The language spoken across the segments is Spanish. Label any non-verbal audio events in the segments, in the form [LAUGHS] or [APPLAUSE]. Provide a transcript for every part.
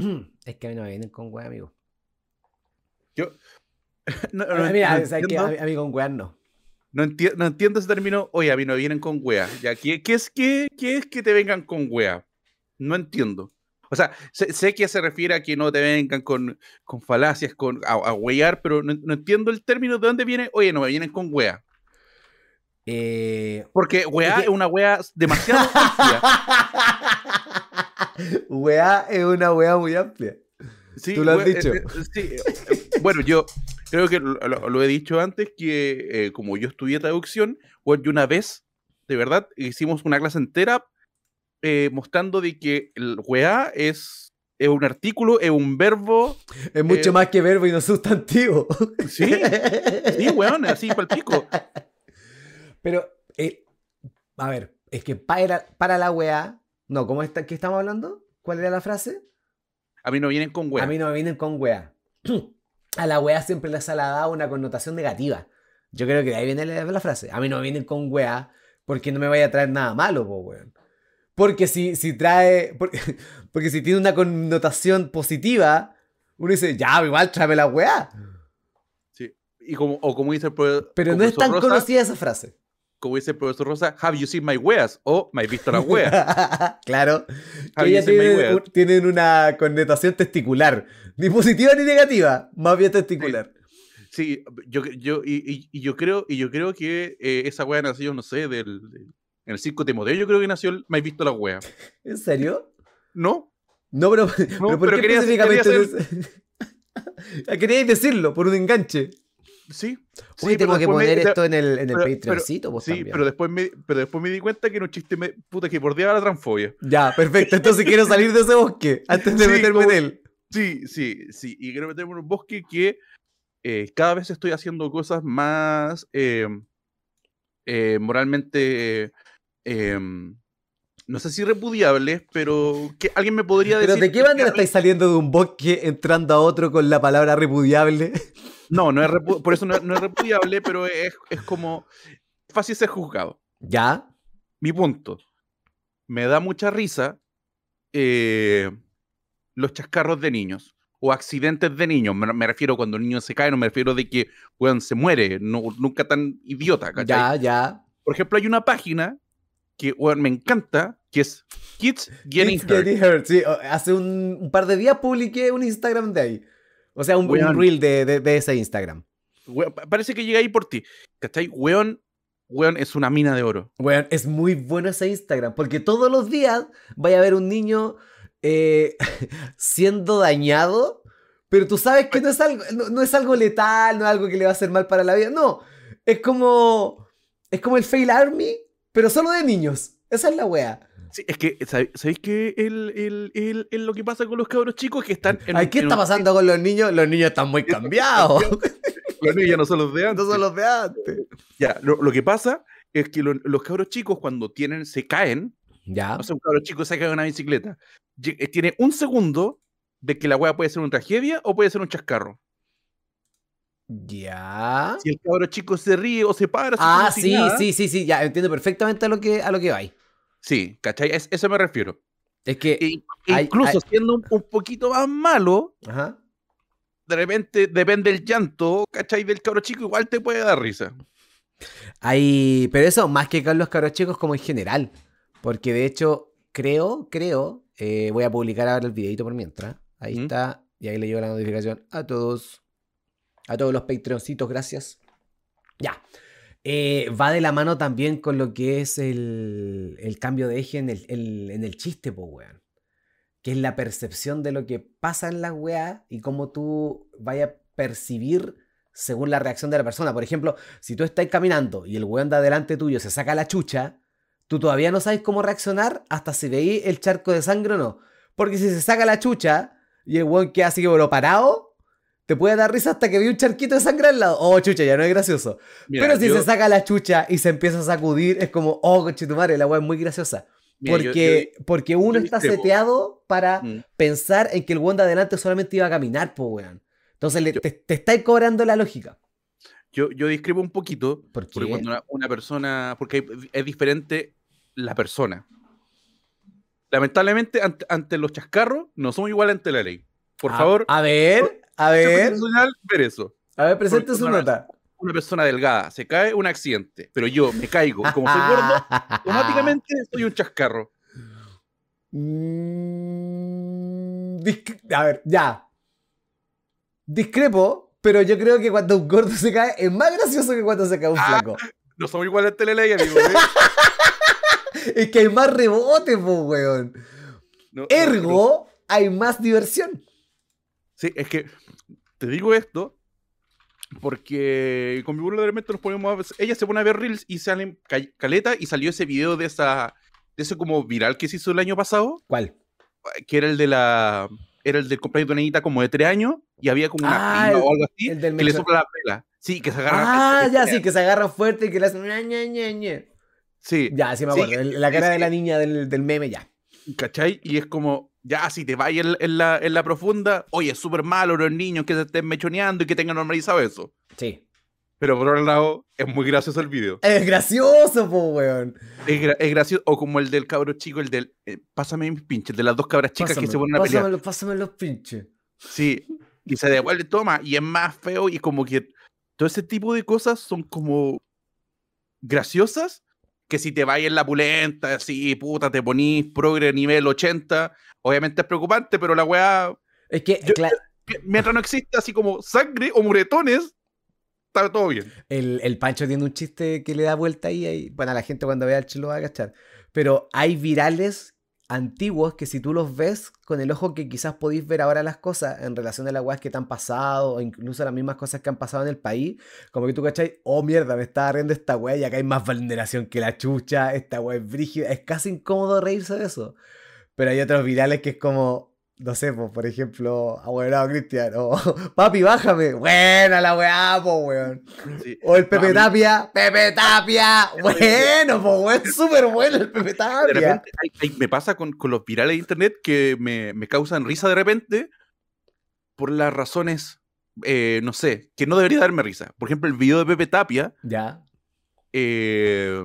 [CLEARS THROAT] es que a mí no me vienen con weá, amigo. Yo. [LAUGHS] No, A no entiendo- sea, que a, mí- a mí con weá no. No, enti- no entiendo ese término, oye, a mí no vienen con wea. Ya, ¿qué, qué es, qué, qué es que te vengan con wea? No entiendo. O sea, sé, sé que se refiere a que no te vengan con, con falacias, con, a, a wear, pero no, no entiendo el término de dónde viene, oye, no me vienen con wea. Eh, Porque wea que- es una wea demasiado [LAUGHS] amplia. Weá es una weá muy amplia. Sí, Tú lo has dicho. eh, eh, sí, eh, bueno, yo creo que lo, lo- he dicho antes, que eh, como yo estudié traducción, bueno, yo una vez, de verdad, hicimos una clase entera eh, mostrando de que el weá es, es un artículo, es un verbo. Es mucho Eh, más que verbo y no sustantivo. Sí, sí, weón, así para el pico. Pero, a ver, es que para, para la weá. No, ¿cómo está? ¿Qué estamos hablando? ¿Cuál era la frase? A mí no vienen con weá. A mí no me vienen con weá. [CLEARS THROAT] A la weá siempre les ha dado una connotación negativa. Yo creo que de ahí viene la, la frase. A mí no me vienen con weá porque no me vaya a traer nada malo, po, weón. Porque si, si trae. Porque, [LAUGHS] porque si tiene una connotación positiva, uno dice, ya, igual tráeme la weá. Sí. Y como, o como dice el Pero no es tan Rosa, conocida esa frase. Como dice el profesor Rosa, have you seen my weas? O me has visto las weas. [LAUGHS] claro. Que my tienen, weas? un- tienen una connotación testicular. Ni positiva ni negativa. Más bien testicular. Sí, yo, yo, y, yo creo, y yo creo que eh, esa wea nació, no sé, del, del- en el circo Timoteo, yo creo que nació el me has visto las weas. [LAUGHS] ¿En serio? ¿No? No, pero, pero ¿por pero qué quería- específicamente? [LAUGHS] Ah, Queríais decirlo, por un enganche. Sí. Uy, sí, tengo que me- poner esto en el, en el Patreoncito, Sí, también. pero después, me, pero después me di cuenta que era un chiste me- puta que bordeaba la transfobia. Ya, perfecto. Entonces quiero salir de ese bosque antes de Sí, meterme como- en él. Sí, sí, sí. Y quiero meterme en un bosque que eh, cada vez estoy haciendo cosas más eh, eh, moralmente, eh, no sé si repudiables, pero que alguien me podría ¿Pero decir... de qué manera estáis saliendo de un bosque entrando a otro con la palabra repudiable? [LAUGHS] No, no es repu- por eso no, es- no es repudiable, pero es, es como fácil ser juzgado. ¿Ya? Mi punto. Me da mucha risa eh, los chascarros de niños o accidentes de niños. Me, me refiero cuando el niño se cae, no me refiero de que weón, se muere, no, nunca tan idiota. ¿cachai? Ya, ya. Por ejemplo, hay una página que weón, me encanta, que es Kids Getting It's Hurt. getting hurt. Sí, hace un, un par de días publiqué un Instagram de ahí. O sea, un, un Weón. reel de, de- de ese Instagram. Weón, pa- parece que llega ahí por ti. ¿Cachai? Weón, weón, es una mina de oro. Bueno, es muy bueno ese Instagram, porque todos los días vaya a ver un niño eh, [LAUGHS] siendo dañado, pero tú sabes que no es, algo, no, no es algo letal, no es algo que le va a hacer mal para la vida, no, es como, es como el Fail Army, pero solo de niños, esa es la wea. Sí, es que, ¿sabe- ¿sabéis qué? El, el, el- el- lo que pasa con los cabros chicos es que están en Ay, ¿qué en está un- pasando con los niños? Los niños están muy cambiados, Los niños ya no son los de antes. no son los de antes. Ya, lo, lo que pasa es que lo- los cabros chicos cuando tienen, se caen, Ya, o sea, un cabro chico se cae de una bicicleta, eh, tiene un segundo de que la weá puede ser una tragedia o puede ser un chascarro. Ya. Si el cabro chico se ríe o se para, así Ah, sí, nada, sí, sí, sí, ya entiendo perfectamente a lo que, a lo que vais. Sí, ¿cachai? Es, eso me refiero. Es que, E- hay- incluso hay- siendo un, un poquito más malo, ajá. de repente, depende del llanto, ¿cachai? Del cabro chico, igual te puede dar risa. Hay, pero eso más que con los cabros chicos como en general. Porque de hecho, creo, creo, eh, voy a publicar ahora el videito por mientras. Ahí está. Y ahí le llegó la notificación a todos. A todos los Patreoncitos, gracias. Ya. Eh, va de la mano también con lo que es el, cambio de eje en el, en el chiste, po, weón. Que es la percepción de lo que pasa en las weas y cómo tú vayas a percibir según la reacción de la persona. Por ejemplo, si tú estás caminando y el weón de adelante tuyo se saca la chucha, tú todavía no sabes cómo reaccionar hasta si veí el charco de sangre o no. Porque si se saca la chucha y el weón queda así como parado, te puede dar risa hasta que vi un charquito de sangre al lado. Oh, chucha, ya no es gracioso. Mira, Pero si yo- se saca la chucha y se empieza a sacudir, es como, oh, conchetumare, la weá es muy graciosa. mira, yo- Porque, porque uno está discrepo. seteado para Mm. pensar en que el weón de adelante solamente iba a caminar, po, weón. Entonces le- te, te estáis cobrando la lógica. Yo, yo discrepo un poquito, ¿Por qué? porque cuando una, una persona, porque es diferente la persona. lamentablemente, ante, ante los chascarros, no somos iguales ante la ley. Por A- favor, A ver, a ver. profesional, ver eso. A ver, presente su nota. Una persona delgada se cae, un accidente, pero yo me caigo como soy gordo, [LAUGHS] automáticamente soy un chascarro. Mm, A ver, ya. Discrepo, pero yo creo que cuando un gordo se cae es más gracioso que cuando se cae un Ah. flaco. No somos iguales ante la ley, amigo. ¿eh? [LAUGHS] Es que hay más rebote, po, weón. No, no, no. Ergo, hay más diversión. Sí, es que te digo esto porque con mi burro de repente nos ponemos a ver- ella se pone a ver reels y salen ca- caleta y salió ese video de esa de ese como viral que se hizo el año pasado, ¿Cuál? que era el de la era el del cumpleaños de una niñita como de tres años y había como una Ah, el- o algo así el del que le sopla la vela. Sí, que se agarran. Ah, ya, sí, que se agarran fuerte y que le hacen. ña, ña, ña, ña. Sí, Ya, sí me acuerdo. la cara de la niña del, del meme, ya. ¿Cachai? Y es como, ya, si te vas en, en la, en la profunda, oye, es súper malo los niños que se estén mechoneando y que tengan normalizado eso. Sí. Pero por otro lado, es muy gracioso el video. Es gracioso, po, weón. Es, gra- es gracioso. O como el del cabro chico, el del. eh, pásame mis pinches, de las dos cabras chicas que se ponen a pelear. pásamelo, pásame los pinches. Sí. Y se devuelve, toma. Y es más feo. Y como que todo ese tipo de cosas son como graciosas. Que si te vas en la pulenta, así, puta, te ponís progre nivel 80. Obviamente es preocupante, pero la weá. Es que, Yo- Mientras no exista así como sangre o muretones, está todo bien. el, el Pancho tiene un chiste que le da vuelta ahí, ahí. Bueno, la gente cuando vea el chelo va a cachar. Pero hay virales antiguos que si tú los ves con el ojo que quizás podéis ver ahora las cosas en relación a las weas que te han pasado o incluso las mismas cosas que han pasado en el país, como que tú cachai, oh mierda, me está riendo esta wea y acá hay más vulneración que la chucha, esta wea es brígida, es casi incómodo reírse de eso. Pero hay otros virales que es como, no sé, pues, por ejemplo, abuelado Cristian, o [LAUGHS] papi, bájame, buena la weá, po, weón. Sí. O el Pepe No, Tapia, Pepe Tapia, [LAUGHS] bueno, po, weón, [LAUGHS] súper bueno el Pepe de Tapia. repente hay- hay- me pasa con, con los virales de internet que me, me causan risa de repente por las razones, eh, no sé, que no debería darme risa. Por ejemplo, el video de Pepe Tapia, Ya. eh,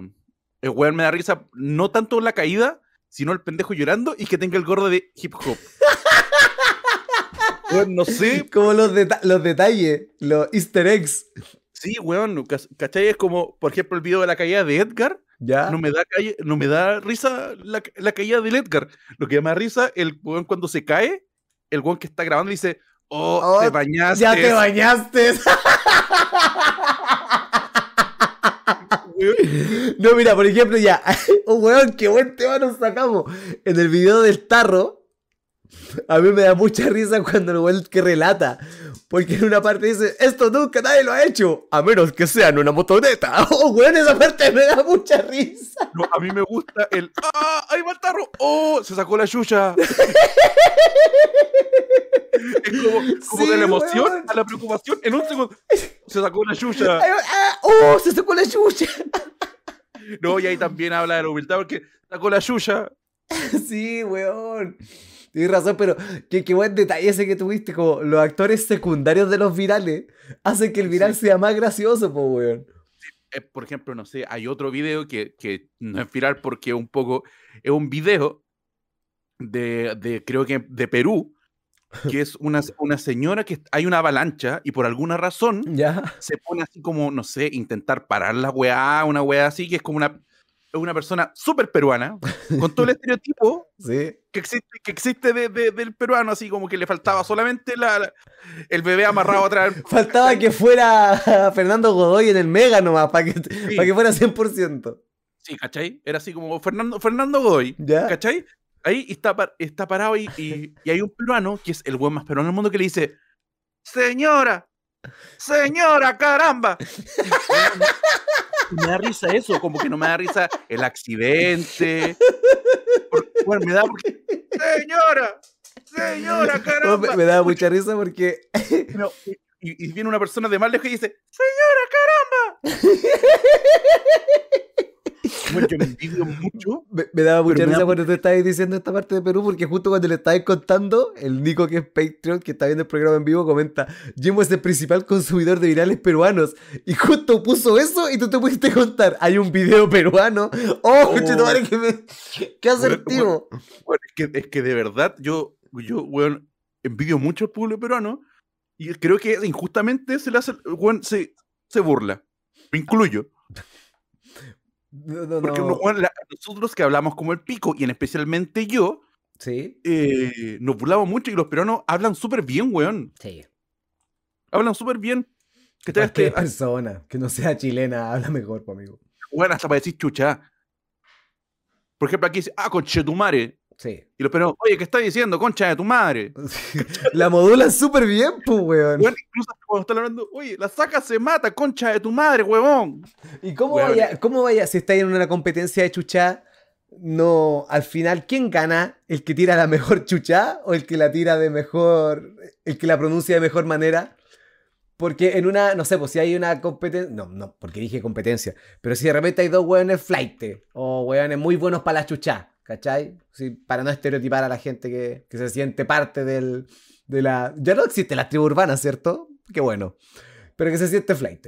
el weón me da risa no tanto la caída, sino el pendejo llorando y que tenga el gordo de hip hop. Weón, no sé, [LAUGHS] Como los, deta- los detalles, los easter eggs. sí, weón, ¿cachai? Es como, por ejemplo, el video de la caída de Edgar, Ya. no me da, calle- no me da risa la, la caída del Edgar. Lo que me da risa, el weón cuando se cae, el weón que está grabando dice, oh, Oh, te bañaste. ya te bañaste. weón". [LAUGHS] No, mira, por ejemplo, ya. [LAUGHS] Oh, weón, qué buen tema nos sacamos. En el video del tarro, a mí me da mucha risa cuando el weón que relata. Porque en una parte dice, esto nunca nadie lo ha hecho, a menos que sea en una motoneta. [LAUGHS] Oh, weón, esa parte me da mucha risa. No, a mí me gusta el, ah, ahí va el tarro, oh, se sacó la chucha. [LAUGHS] es como, como Sí, de la emoción weón. a la preocupación en un segundo. Se sacó la. Ay, ah, oh, se sacó la chucha. No, y ahí también habla de la humildad porque sacó la chucha. [LAUGHS] Sí, weón. Tienes razón, pero qué, qué buen detalle ese que tuviste, como los actores secundarios de los virales hacen que el viral sea más gracioso, po, weón. Eh, por ejemplo, no sé, hay otro video que, que no es viral porque es un poco, es un video de, de creo que de Perú, que es una, [LAUGHS] una señora que hay una avalancha y por alguna razón Ya. se pone así como, no sé, intentar parar la weá, una weá así, que es como una, es una persona súper peruana, con todo el [LAUGHS] estereotipo Sí. que existe, que existe de- de- del peruano, así como que le faltaba solamente la, la- el bebé amarrado atrás. [LAUGHS] Faltaba que fuera [LAUGHS] Fernando Godoy en el Mega nomás, para que, pa' que fuera 100%. Sí, ¿cachai? Era así como Fernando, Fernando Godoy. ¿Ya? ¿Cachai? Ahí está, está parado y, y, y hay un peruano, que es el buen más peruano del mundo, que le dice, señora, señora, caramba. Me da risa eso, como que no me da risa el accidente. Bueno, me da [LAUGHS] porque, señora, señora, No, me, caramba. me daba mucha risa porque [LAUGHS] No, y, y viene una persona de más lejos y dice, señora, caramba. [LAUGHS] [LAUGHS] Bueno, yo envidio mucho. Me, me daba mucha risa da- cuando tú estabas diciendo esta parte de Perú, porque justo cuando le estabas contando, el Nico que es Patreon, que está viendo el programa en vivo, comenta, Jimbo es el principal consumidor de virales peruanos. Y justo puso eso y tú te pudiste contar, hay un video peruano. ¡Oh, que me... ¡Qué asertivo! Bueno, es, que, es que de verdad yo, yo weón, envidio mucho al pueblo peruano y creo que injustamente se le hace, weón, se, se burla. Me incluyo. No, no, Porque uno, la- nosotros que hablamos como el pico, y en especialmente yo, Sí, eh, nos burlamos mucho y los peruanos hablan súper bien, weón. sí. Hablan súper bien. Que te Cualquier este, persona que no sea chilena habla mejor, amigo. weón, hasta para decir chucha. Por ejemplo, aquí dice, ah, concha de tu madre. Sí. Y los peruanos, oye, ¿qué estás diciendo? Concha de tu madre. [LAUGHS] La modulan súper bien, pues, weón. Weón, incluso cuando están hablando, oye, la saca se mata, concha de tu madre, huevón. ¿Y cómo Weón. vaya, cómo vaya si estáis en una competencia de chuchá? No, al final, ¿quién gana? ¿El que tira la mejor chuchá o el que la tira de mejor, el que la pronuncia de mejor manera? Porque en una, no sé, pues si hay una competencia, no, no, porque dije competencia, pero si de repente hay dos hueones flight o hueones muy buenos para la chuchá, ¿cachai? Sí, para no estereotipar a la gente que, que se siente parte del, de la... Ya no existe la tribu urbana, ¿cierto? Qué bueno. Pero que se siente flight.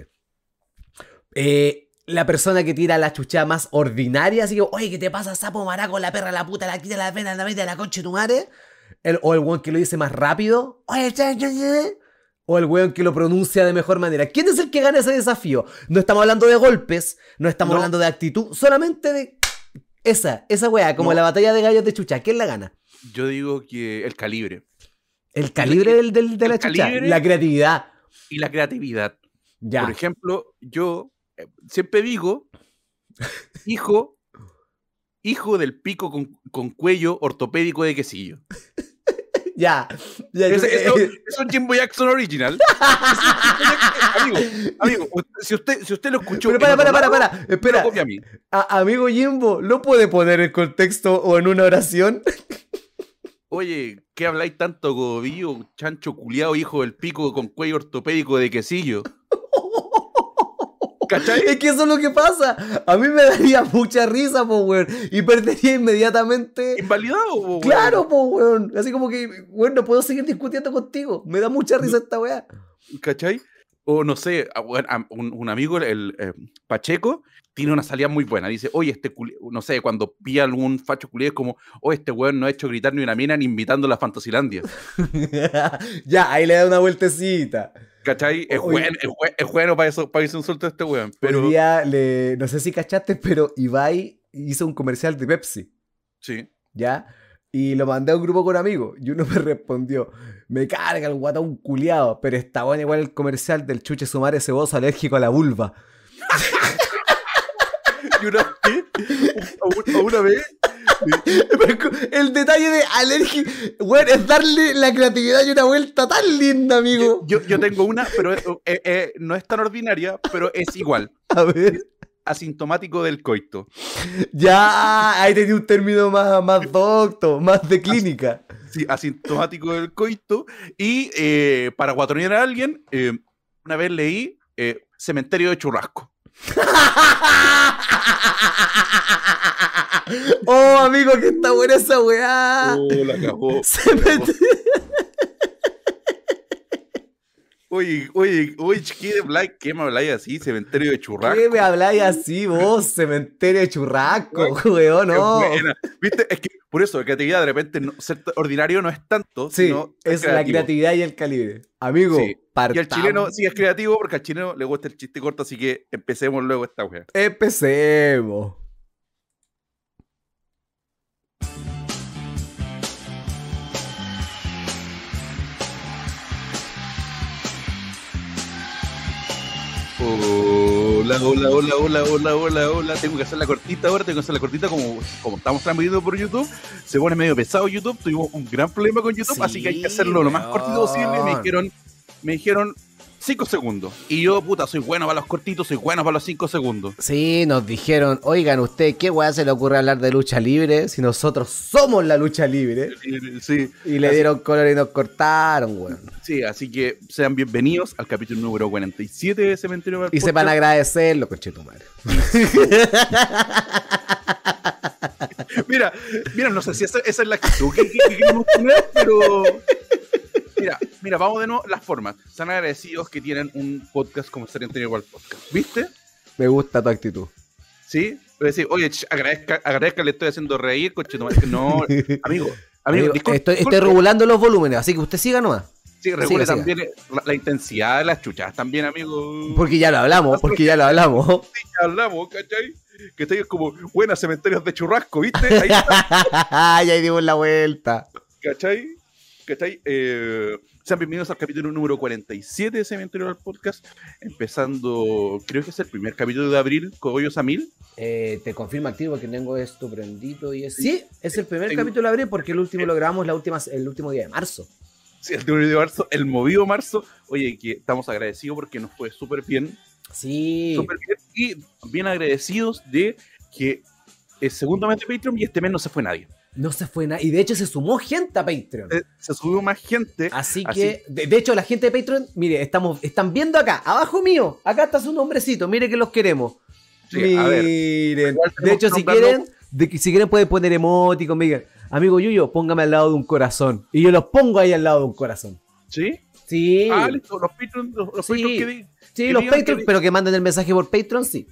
Eh, la persona que tira la chucha más ordinaria, así que, oye, ¿qué te pasa, sapo maraco, la perra, la puta, la quita, la pena, la vida, la concha de tu madre? El, o el weón que lo dice más rápido, oye, o el weón que lo pronuncia de mejor manera. ¿Quién es el que gana ese desafío? No estamos hablando de golpes, no estamos No. hablando de actitud, solamente de esa, esa weá, como No. la batalla de gallos de chucha. ¿Quién la gana? Yo digo que el calibre El calibre del, del- de la chucha, la creatividad. y la creatividad. Ya. Por ejemplo, yo eh, siempre digo, [LAUGHS] hijo, hijo del pico con, con cuello ortopédico de quesillo. Ya. ya eso, eso es un Jimbo Jackson original. [LAUGHS] amigo, amigo, si usted, si usted lo escuchó. Pero para, para, para, para. Espera. a mí. A- amigo Jimbo, ¿lo puede poner en contexto o en una oración? [LAUGHS] Oye, ¿qué habláis tanto, Gobillo, chancho culiao, hijo del pico con cuello ortopédico de quesillo? ¿Cachai? Es que eso es lo que pasa. A mí me daría mucha risa, po, weón. Y perdería inmediatamente. ¿Invalidado? po, weón? Claro, po, weón. Así como que, weón, no puedo seguir discutiendo contigo. Me da mucha risa esta weá. ¿Cachai? O no sé, a- weón, a- un, un amigo, el eh, Pacheco, tiene una salida muy buena. Dice, oye, este culi-", no sé, cuando pilla algún facho culiado es como, oye, este weón no ha hecho gritar ni una mina ni invitando a la Fantasilandia. [LAUGHS] ya, ahí le da una vueltecita. ¿Cachai? Es Oye. bueno, es bueno, es bueno para eso, para ese insulto a este weón. Pero, Hoy día le, no sé si cachaste, pero Ibai hizo un comercial de Pepsi. sí. ¿ya? Y lo mandé a un grupo con amigos. Y uno [LAUGHS] me respondió, me carga el guatón culiado, pero está bueno igual el comercial del chuche sumare ceboso alérgico a la vulva. [LAUGHS] Y vez, [LAUGHS] a una- vez, el detalle de alérgico, bueno, es darle la creatividad y una vuelta tan linda, amigo. yo, yo tengo una, pero eh, eh, no es tan ordinaria, pero es igual. A ver. Asintomático del coito. Ya, ahí tenía un término más, más docto, más de clínica. Sí, asintomático del coito. Y eh, para guatonear a alguien, una vez leí Cementerio de Churrasco. [LAUGHS] oh, amigo, que está buena esa weá. Oh, la cagó. Se me- Oye, oye, oye, chiquillo, Black, ¿qué me habláis así? Cementerio de Churrasco. ¿Qué me habláis así vos, cementerio de churrasco, weón? [LAUGHS] Qué No. ¿Viste? Es que por eso, la creatividad de repente, no- ser ordinario no es tanto, Sí, sino es la creatividad y el calibre. Amigo, Sí. Y al chileno sí es creativo porque al chileno le gusta el chiste corto, así que empecemos luego esta wea. Empecemos. Hola, hola, hola, hola, hola, hola, hola. Tengo que hacer la cortita ahora, tengo que hacer la cortita como, como estamos transmitiendo por YouTube. Se pone medio pesado YouTube, tuvimos un gran problema con YouTube, así que hay que hacerlo lo más cortito posible. Me dijeron, me dijeron, 5 segundos. Y yo, puta, soy bueno para los cortitos, soy bueno para los 5 segundos. Sí, nos dijeron, oigan, ¿usted qué weá se le ocurre hablar de lucha libre si nosotros somos la lucha libre? Sí. Y le dieron color y nos cortaron, weón. Sí, así que sean bienvenidos al capítulo número 47 de Cementerio Y sepan agradecerlo, conchetumare. [LAUGHS] mira, mira, no sé si esa, esa es la actitud que, que, que queremos tener, pero Mira, mira, vamos de nuevo. Las formas. Están agradecidos que tienen un podcast como Sería Anterior al Podcast. ¿Viste? Me gusta tu actitud. ¿Sí? Decir, oye, agradezca, agradezca, le estoy haciendo reír, coche. No, [LAUGHS] amigo, amigo, amigo disculpe, estoy, estoy, regulando los volúmenes, así que usted siga nomás. Sí, regule siga, también siga. La, la, intensidad de las chuchas, también, amigo. Porque ya lo hablamos, porque ya lo hablamos. Sí, ya hablamos, ¿cachai? Que estoy como buenas cementerios de churrasco, ¿viste? Ahí [LAUGHS] ya ahí dimos la vuelta. ¿Cachai? ¿Cachai? Eh, sean bienvenidos al capítulo número 47 de Cementerio del Podcast. Empezando, creo que es el primer capítulo de abril, Cogollos a Mil. Eh, te confirmo activo porque tengo esto prendido y es. Sí, es el primer tengo... capítulo de abril porque el último lo grabamos la última, el último día de marzo. Sí, el último día de marzo, el movido marzo. Oye, que estamos agradecidos porque nos fue súper bien. Sí. Súper bien. Y bien agradecidos de que es segundo mes de Patreon y este mes no se fue nadie. No se fue nada. Y de hecho se sumó gente a Patreon. Se, se subió más gente. Así que. De, de, hecho, la gente de Patreon, mire, estamos, están viendo acá, abajo mío. Acá está su nombrecito. Mire que los queremos. Sí, Miren. De hecho, si quieren, de, si quieren pueden poner emoticon. Miren, amigo Yuyo, póngame al lado de un corazón. Y yo los pongo ahí al lado de un corazón. ¿Sí? Sí. Ah, listo. Los Patreon, los, los sí. Patreon que, Sí, los Patreon, que... pero que manden el mensaje por Patreon, sí.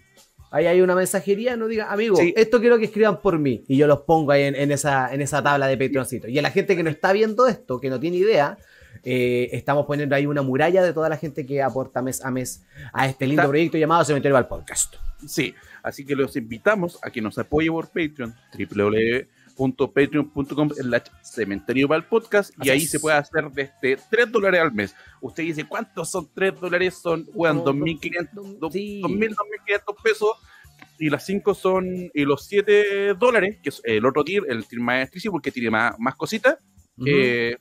Ahí hay una mensajería, no diga, amigo, sí. esto quiero que escriban por mí. Y yo los pongo ahí en, en, esa, en esa tabla de Patreoncito. Y a la gente que no está viendo esto, que no tiene idea, eh, estamos poniendo ahí una muralla de toda la gente que aporta mes a mes a este lindo está... proyecto llamado Cementerio al Podcast. Sí, así que los invitamos a que nos apoye por Patreon, www.patreon.com cementerio para el podcast y ahí se puede hacer desde 3 dólares al mes. Usted dice, ¿cuántos son 3 dólares? Son, bueno, 2.500 sí. 2.000, 2.500 pesos y las 5 son, y los 7 dólares, que es el otro tier, el tier más exclusivo porque tiene más, más cositas, uh -huh. eh,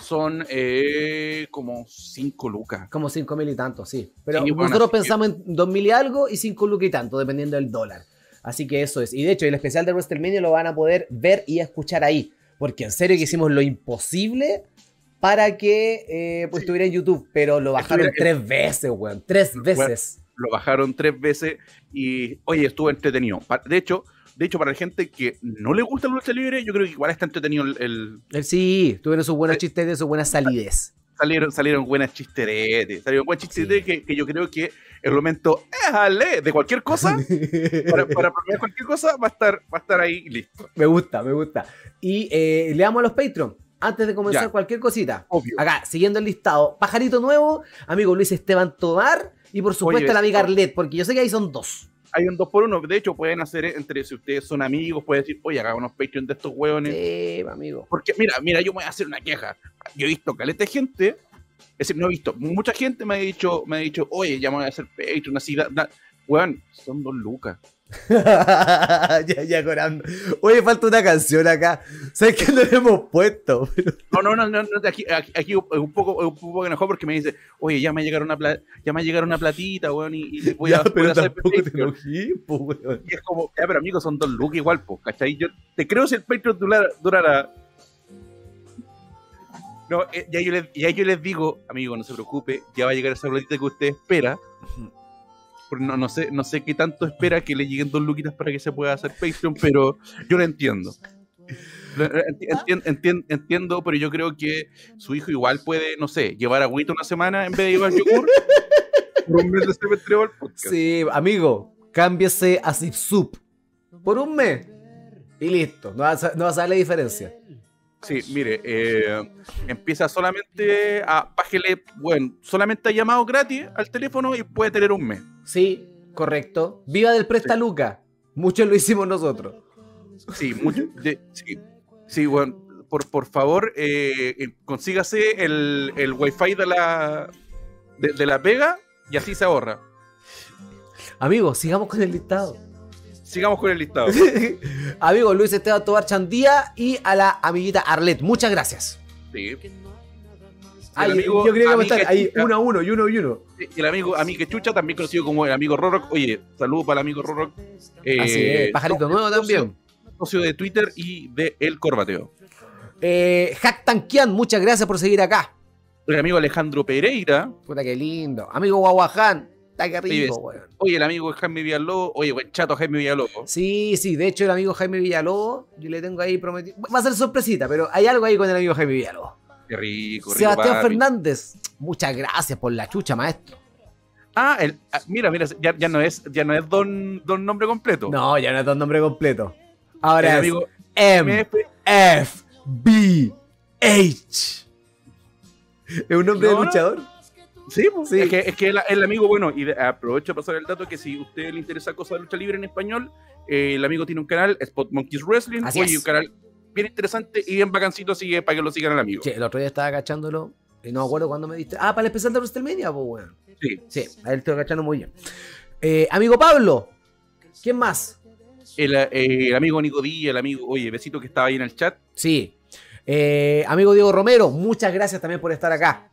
son eh, como 5 lucas. Como 5 mil y tanto, sí. Pero sí, nosotros bueno, pensamos que... en 2 mil y algo y 5 lucas y tanto, dependiendo del dólar. Así que eso es. Y de hecho, el especial de WrestleMania lo van a poder ver y escuchar ahí. Porque en serio que hicimos lo imposible para que eh, pues, estuviera en YouTube. Pero lo bajaron Estuviera... tres veces, weón. Tres veces. Lo bajaron tres veces y, oye, estuvo entretenido. De hecho, de hecho, para la gente que no le gusta el lucha libre, yo creo que igual está entretenido el. el... sí, tuvieron sus buenas chistes, sus buenas salides. Salieron, salieron buenas chisteretes. Salieron buenas chisteretes sí. que, que, yo creo que el momento éjale de cualquier cosa, [LAUGHS] para, para premiar cualquier cosa, va a, estar, va a estar ahí listo. Me gusta, me gusta. Y eh, le damos a los Patreon. Antes de comenzar ya. cualquier cosita. Obvio. Acá, siguiendo el listado. Pajarito nuevo, amigo Luis Esteban Tomar. Y por supuesto Oye, la amiga Arlet, porque yo sé que ahí son dos hay un 2 por 1 De hecho, pueden hacer entre si ustedes son amigos, pueden decir, oye, haga unos Patreon de estos hueones. Sí, amigo. Porque, mira, mira, yo me voy a hacer una queja. Yo he visto caleta de gente, es decir, no he visto, mucha gente me ha dicho, me ha dicho, oye, ya me voy a hacer Patreon, así, da, da. Weón, son dos lucas. [LAUGHS] ya, ya, Corando. Oye, falta una canción acá. ¿Sabes qué no le hemos puesto? Pero... No, no, no, no, no aquí, aquí, aquí, un poco, un poco enojado porque me dice, oye, ya me llegaron una ya me llegaron una platita, weón, y, y [LAUGHS] voy, ya, a, voy a hacer tampoco te po, weón. Y es como, ya, pero amigos, son dos lucas igual, pues, ¿cachai? Yo te creo si el Patreon durara, durara no, eh, ya, yo les, ya yo les digo, amigo, no se preocupe, ya va a llegar esa platita que usted espera. No, no, sé, no sé qué tanto espera que le lleguen dos luquitas para que se pueda hacer Patreon, pero yo lo entiendo. Entiendo, entiendo, entiendo, pero yo creo que su hijo igual puede, no sé, llevar agüita una semana en vez de llevar yogur. por un mes de al podcast. Sí, amigo, cámbiese a Zip Soup por un mes y listo. No vas a, no vas a ver la diferencia. Sí, mire, eh, empieza solamente a, bájele, bueno, solamente ha llamado gratis al teléfono y puede tener un mes. Sí, correcto. Viva del Presta sí. Luca. Muchos lo hicimos nosotros. Sí, mucho, de, sí, sí, bueno, por, por favor, eh, consígase el, el wifi de la, de, de la pega y así se ahorra. Amigos, sigamos con el listado sigamos con el listado. [LAUGHS] Amigo Luis Esteban Tobar Chandía y a la amiguita Arlet. Muchas gracias. Sí. Ay, amigo yo quería Amique comentar ahí Chucha. uno a uno y uno y uno. El amigo Amique Chucha, también conocido como el amigo Rorok. Oye, saludo para el amigo Rorok. Eh, Así es, pajarito nuevo también. Socio de Twitter y de El Corbateo. Eh, Hack Tankian, muchas gracias por seguir acá. El amigo Alejandro Pereira. Puta que lindo. Amigo Guaguaján, está que rico, weón. Oye, el amigo Jaime Villalobos. Oye, buen chato Jaime Villalobos. Sí, sí, de hecho el amigo Jaime Villalobos, yo le tengo ahí prometido. Va a ser sorpresita, pero hay algo ahí con el amigo Jaime Villalobos. Qué rico, rico. Sebastián papi. Fernández, muchas gracias por la chucha, maestro. Ah, el, ah, mira, mira, ya, ya no es, ya no es don, don nombre completo. No, ya no es tu nombre completo. Ahora el es amigo M. F B H. ¿Es un nombre No, de luchador? Sí, pues, Sí. es que, es que el, el amigo, bueno, y de- aprovecho de pasar el dato que si a usted le interesa cosas de lucha libre en español, eh, el amigo tiene un canal, Spot Monkeys Wrestling, Así oye, es. un canal bien interesante y bien vacancito, así que para que lo sigan al amigo. Sí, el otro día estaba cachándolo y no me acuerdo cuándo me diste. Ah, para el especial de WrestleMania, pues, weón. Sí. Sí, a él estoy cachando muy bien. Eh, amigo Pablo, ¿quién más? El, eh, el amigo Nico Díaz, el amigo, oye, besito que estaba ahí en el chat, Sí. Eh, amigo Diego Romero, muchas gracias también por estar acá.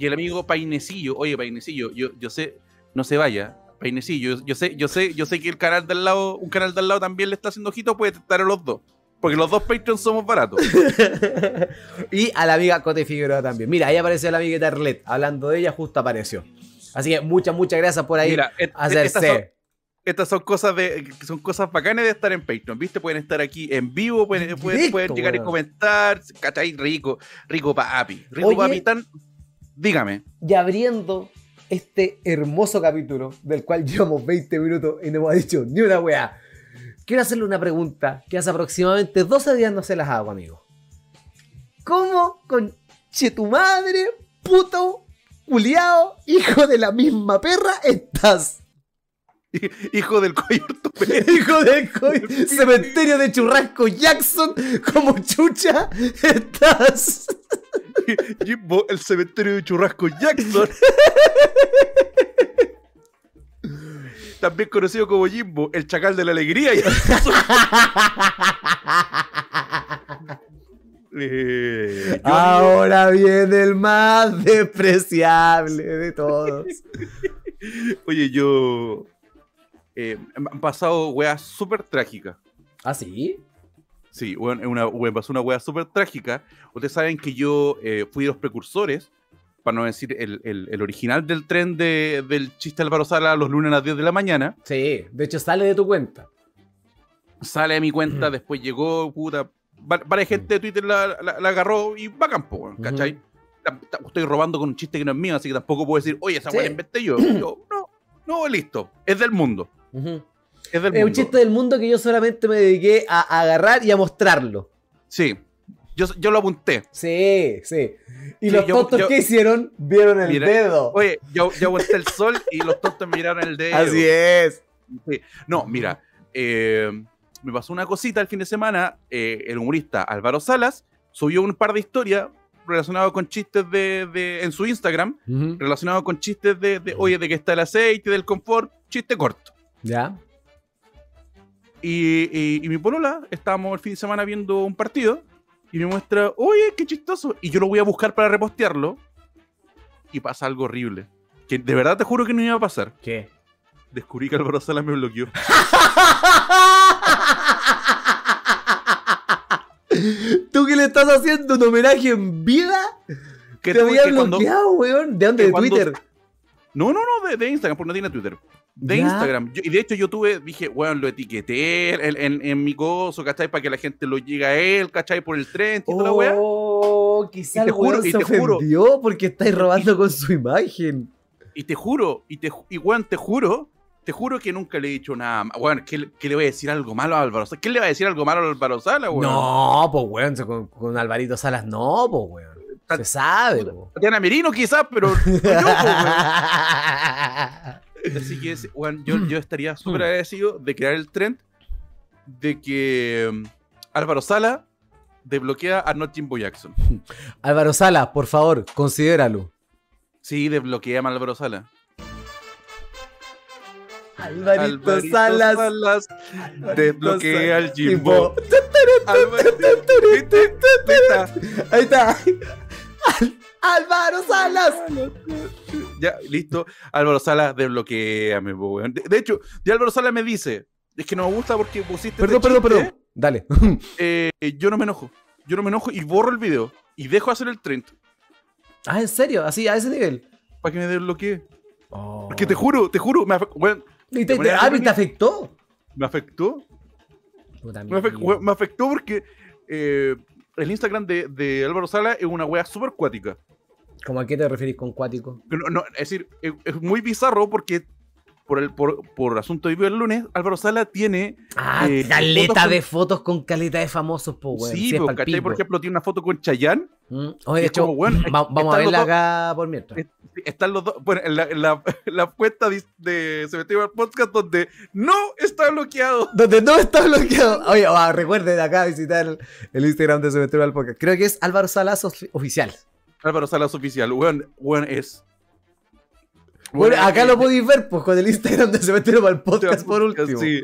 Y el amigo Painecillo, oye, Painecillo, yo, yo sé, no se vaya, Painecillo, yo, yo sé, yo sé, yo sé que el canal del lado, un canal del lado también le está haciendo ojito, puede estar a los dos. Porque los dos Patreons somos baratos. [LAUGHS] y a la amiga Cote Figueroa también. Mira, ahí apareció la amiguita Arlet. Hablando de ella, justo apareció. Así que muchas, muchas gracias por ahí Mira, et- hacerse. estas son, estas son cosas de son cosas bacanas de estar en Patreon, ¿viste? Pueden estar aquí en vivo, pueden, pueden, Directo, pueden llegar y comentar, ¿cachai? Rico, rico papi, rico Oye. papi tan... Dígame. Y abriendo este hermoso capítulo, del cual llevamos 20 minutos y no hemos dicho ni una weá. Quiero hacerle una pregunta que hace aproximadamente 12 días no se las hago, amigo. ¿Cómo con tu madre, puto, culiao, hijo de la misma perra estás? [LAUGHS] Hijo del ortopédico. [LAUGHS] Hijo de co- [LAUGHS] cementerio de churrasco Jackson, como chucha estás. Jimbo, el cementerio de churrasco Jackson. También conocido como Jimbo, el chacal de la alegría. Eh, yo, amigo, Ahora viene el más despreciable de todos. oye, yo. Eh, han pasado weas súper trágicas. ¿Ah, sí? Sí, es una, weón, pasó una wea súper trágica. Ustedes saben que yo eh, fui de los precursores, para no decir el, el- el original del tren de- del chiste Álvaro Sala los lunes a las 10 de la mañana. Sí, de hecho sale de tu cuenta. Sale de mi cuenta, después llegó, puta. va- Varias gente de Twitter la, la- la agarró y va campo, ¿cachai? Estoy robando con un chiste que no es mío, así que tampoco puedo decir, oye, esa Sí. weá la inventé yo. Yo, No, no, listo. Es del mundo. Es del Es un chiste del mundo que yo solamente me dediqué a, a agarrar y a mostrarlo. Sí. Yo, yo lo apunté. Sí, sí. Y Sí, los yo- tontos yo- que hicieron vieron el Mira, dedo. Oye, yo, yo apunté el sol y los tontos miraron el dedo. Así es. Sí. No, mira, eh, me pasó una cosita el fin de semana. eh, el humorista Álvaro Salas subió un par de historias relacionadas con chistes de, de- en su Instagram, Ujú. relacionados con chistes de, de, oye, de que está el aceite, del confort, chiste corto. ¿Ya? Y, y- y mi polola, estábamos el fin de semana viendo un partido y me muestra, oye, qué chistoso. Y yo lo voy a buscar para repostearlo y pasa algo horrible. Que de verdad te juro que no iba a pasar. ¿Qué? Descubrí que Álvaro Salas me bloqueó. [LAUGHS] ¿Tú qué le estás haciendo un homenaje en vida? Que Te tuve había que cuando- bloqueado, weón. ¿De dónde? ¿De cuando- Twitter? No, no, no, de, de Instagram, porque no tiene Twitter. De Ya. Instagram. Yo- y de hecho yo tuve, dije, weón, lo etiqueté en, en- en mi coso, ¿cachai? Para que la gente lo llegue a él, ¿cachai? Por el tren, y toda la weá. Oh, Y quizás te el juro, weón y se te juro. ofendió porque estáis robando con su imagen. Y te juro, y, te, y weón, te juro, te juro que nunca le he dicho nada. ma- Weón, ¿qué, le- qué le voy a decir algo malo a Álvaro Sala? ¿Qué le va a decir algo malo a Álvaro Sala, weón? No, pues weón, se- con, con Alvarito Salas no, pues weón. Se sabe, po. Tatiana Merino quizás, pero no yo, po, weón. [LAUGHS] Así que, weón, yo, yo estaría súper agradecido de crear el trend de que um, Álvaro Sala desbloquea a Not Jimbo Jackson. [LAUGHS] Álvaro Salas, por favor, considéralo. Sí, desbloquea a Álvaro Sala. Alvarito, Alvarito Salas. Salas desbloquea al Jimbo. Alvarito- ¿Viste? [LAUGHS] ¿Viste? Ahí está. Álvaro Salas. Ya, listo. Álvaro Salas, desbloqueame, weón. De, de hecho, de Álvaro Salas me dice, es que no me gusta porque pusiste Perdón, este perdón, chiste, perdón. Dale. [LAUGHS] eh, yo no me enojo. Yo no me enojo y borro el video. Y dejo hacer el trend ah, ¿en serio? Así, a ese nivel. para que me desbloquee. Oh. Porque te juro, te juro, me, afe- weón, ¿Y te, ah, irónica- ¿te afectó? me afectó. Me afectó porque eh, el Instagram de, de Álvaro Salas es una wea súper cuática. ¿Cómo a qué te referís con cuático? No, no, es decir, es, es muy bizarro porque por el por, por asunto de Vivo el lunes, Álvaro Sala tiene. Ah, Eh, caleta fotos con- de fotos con caleta de famosos, po, weón. sí, es pa'l ¿cachai? pico. Por ejemplo, tiene una foto con Chayanne. Mm. Oye, de hecho, como, weón, va- vamos a verla dos- acá por mientras. Es- Están los dos. Bueno, en la, en la, en la cuenta de, de Cementerio Podcast donde no está bloqueado. Donde no está bloqueado. Oye, ah, recuerden acá visitar el, el Instagram de Cementerio al Podcast. Creo que es Álvaro Salas ofi- Oficial. Álvaro Salas oficial. Weón, weón es. Bueno, acá es- lo podéis ver, pues, con el Instagram de Cementerio al Podcast por último. Sí.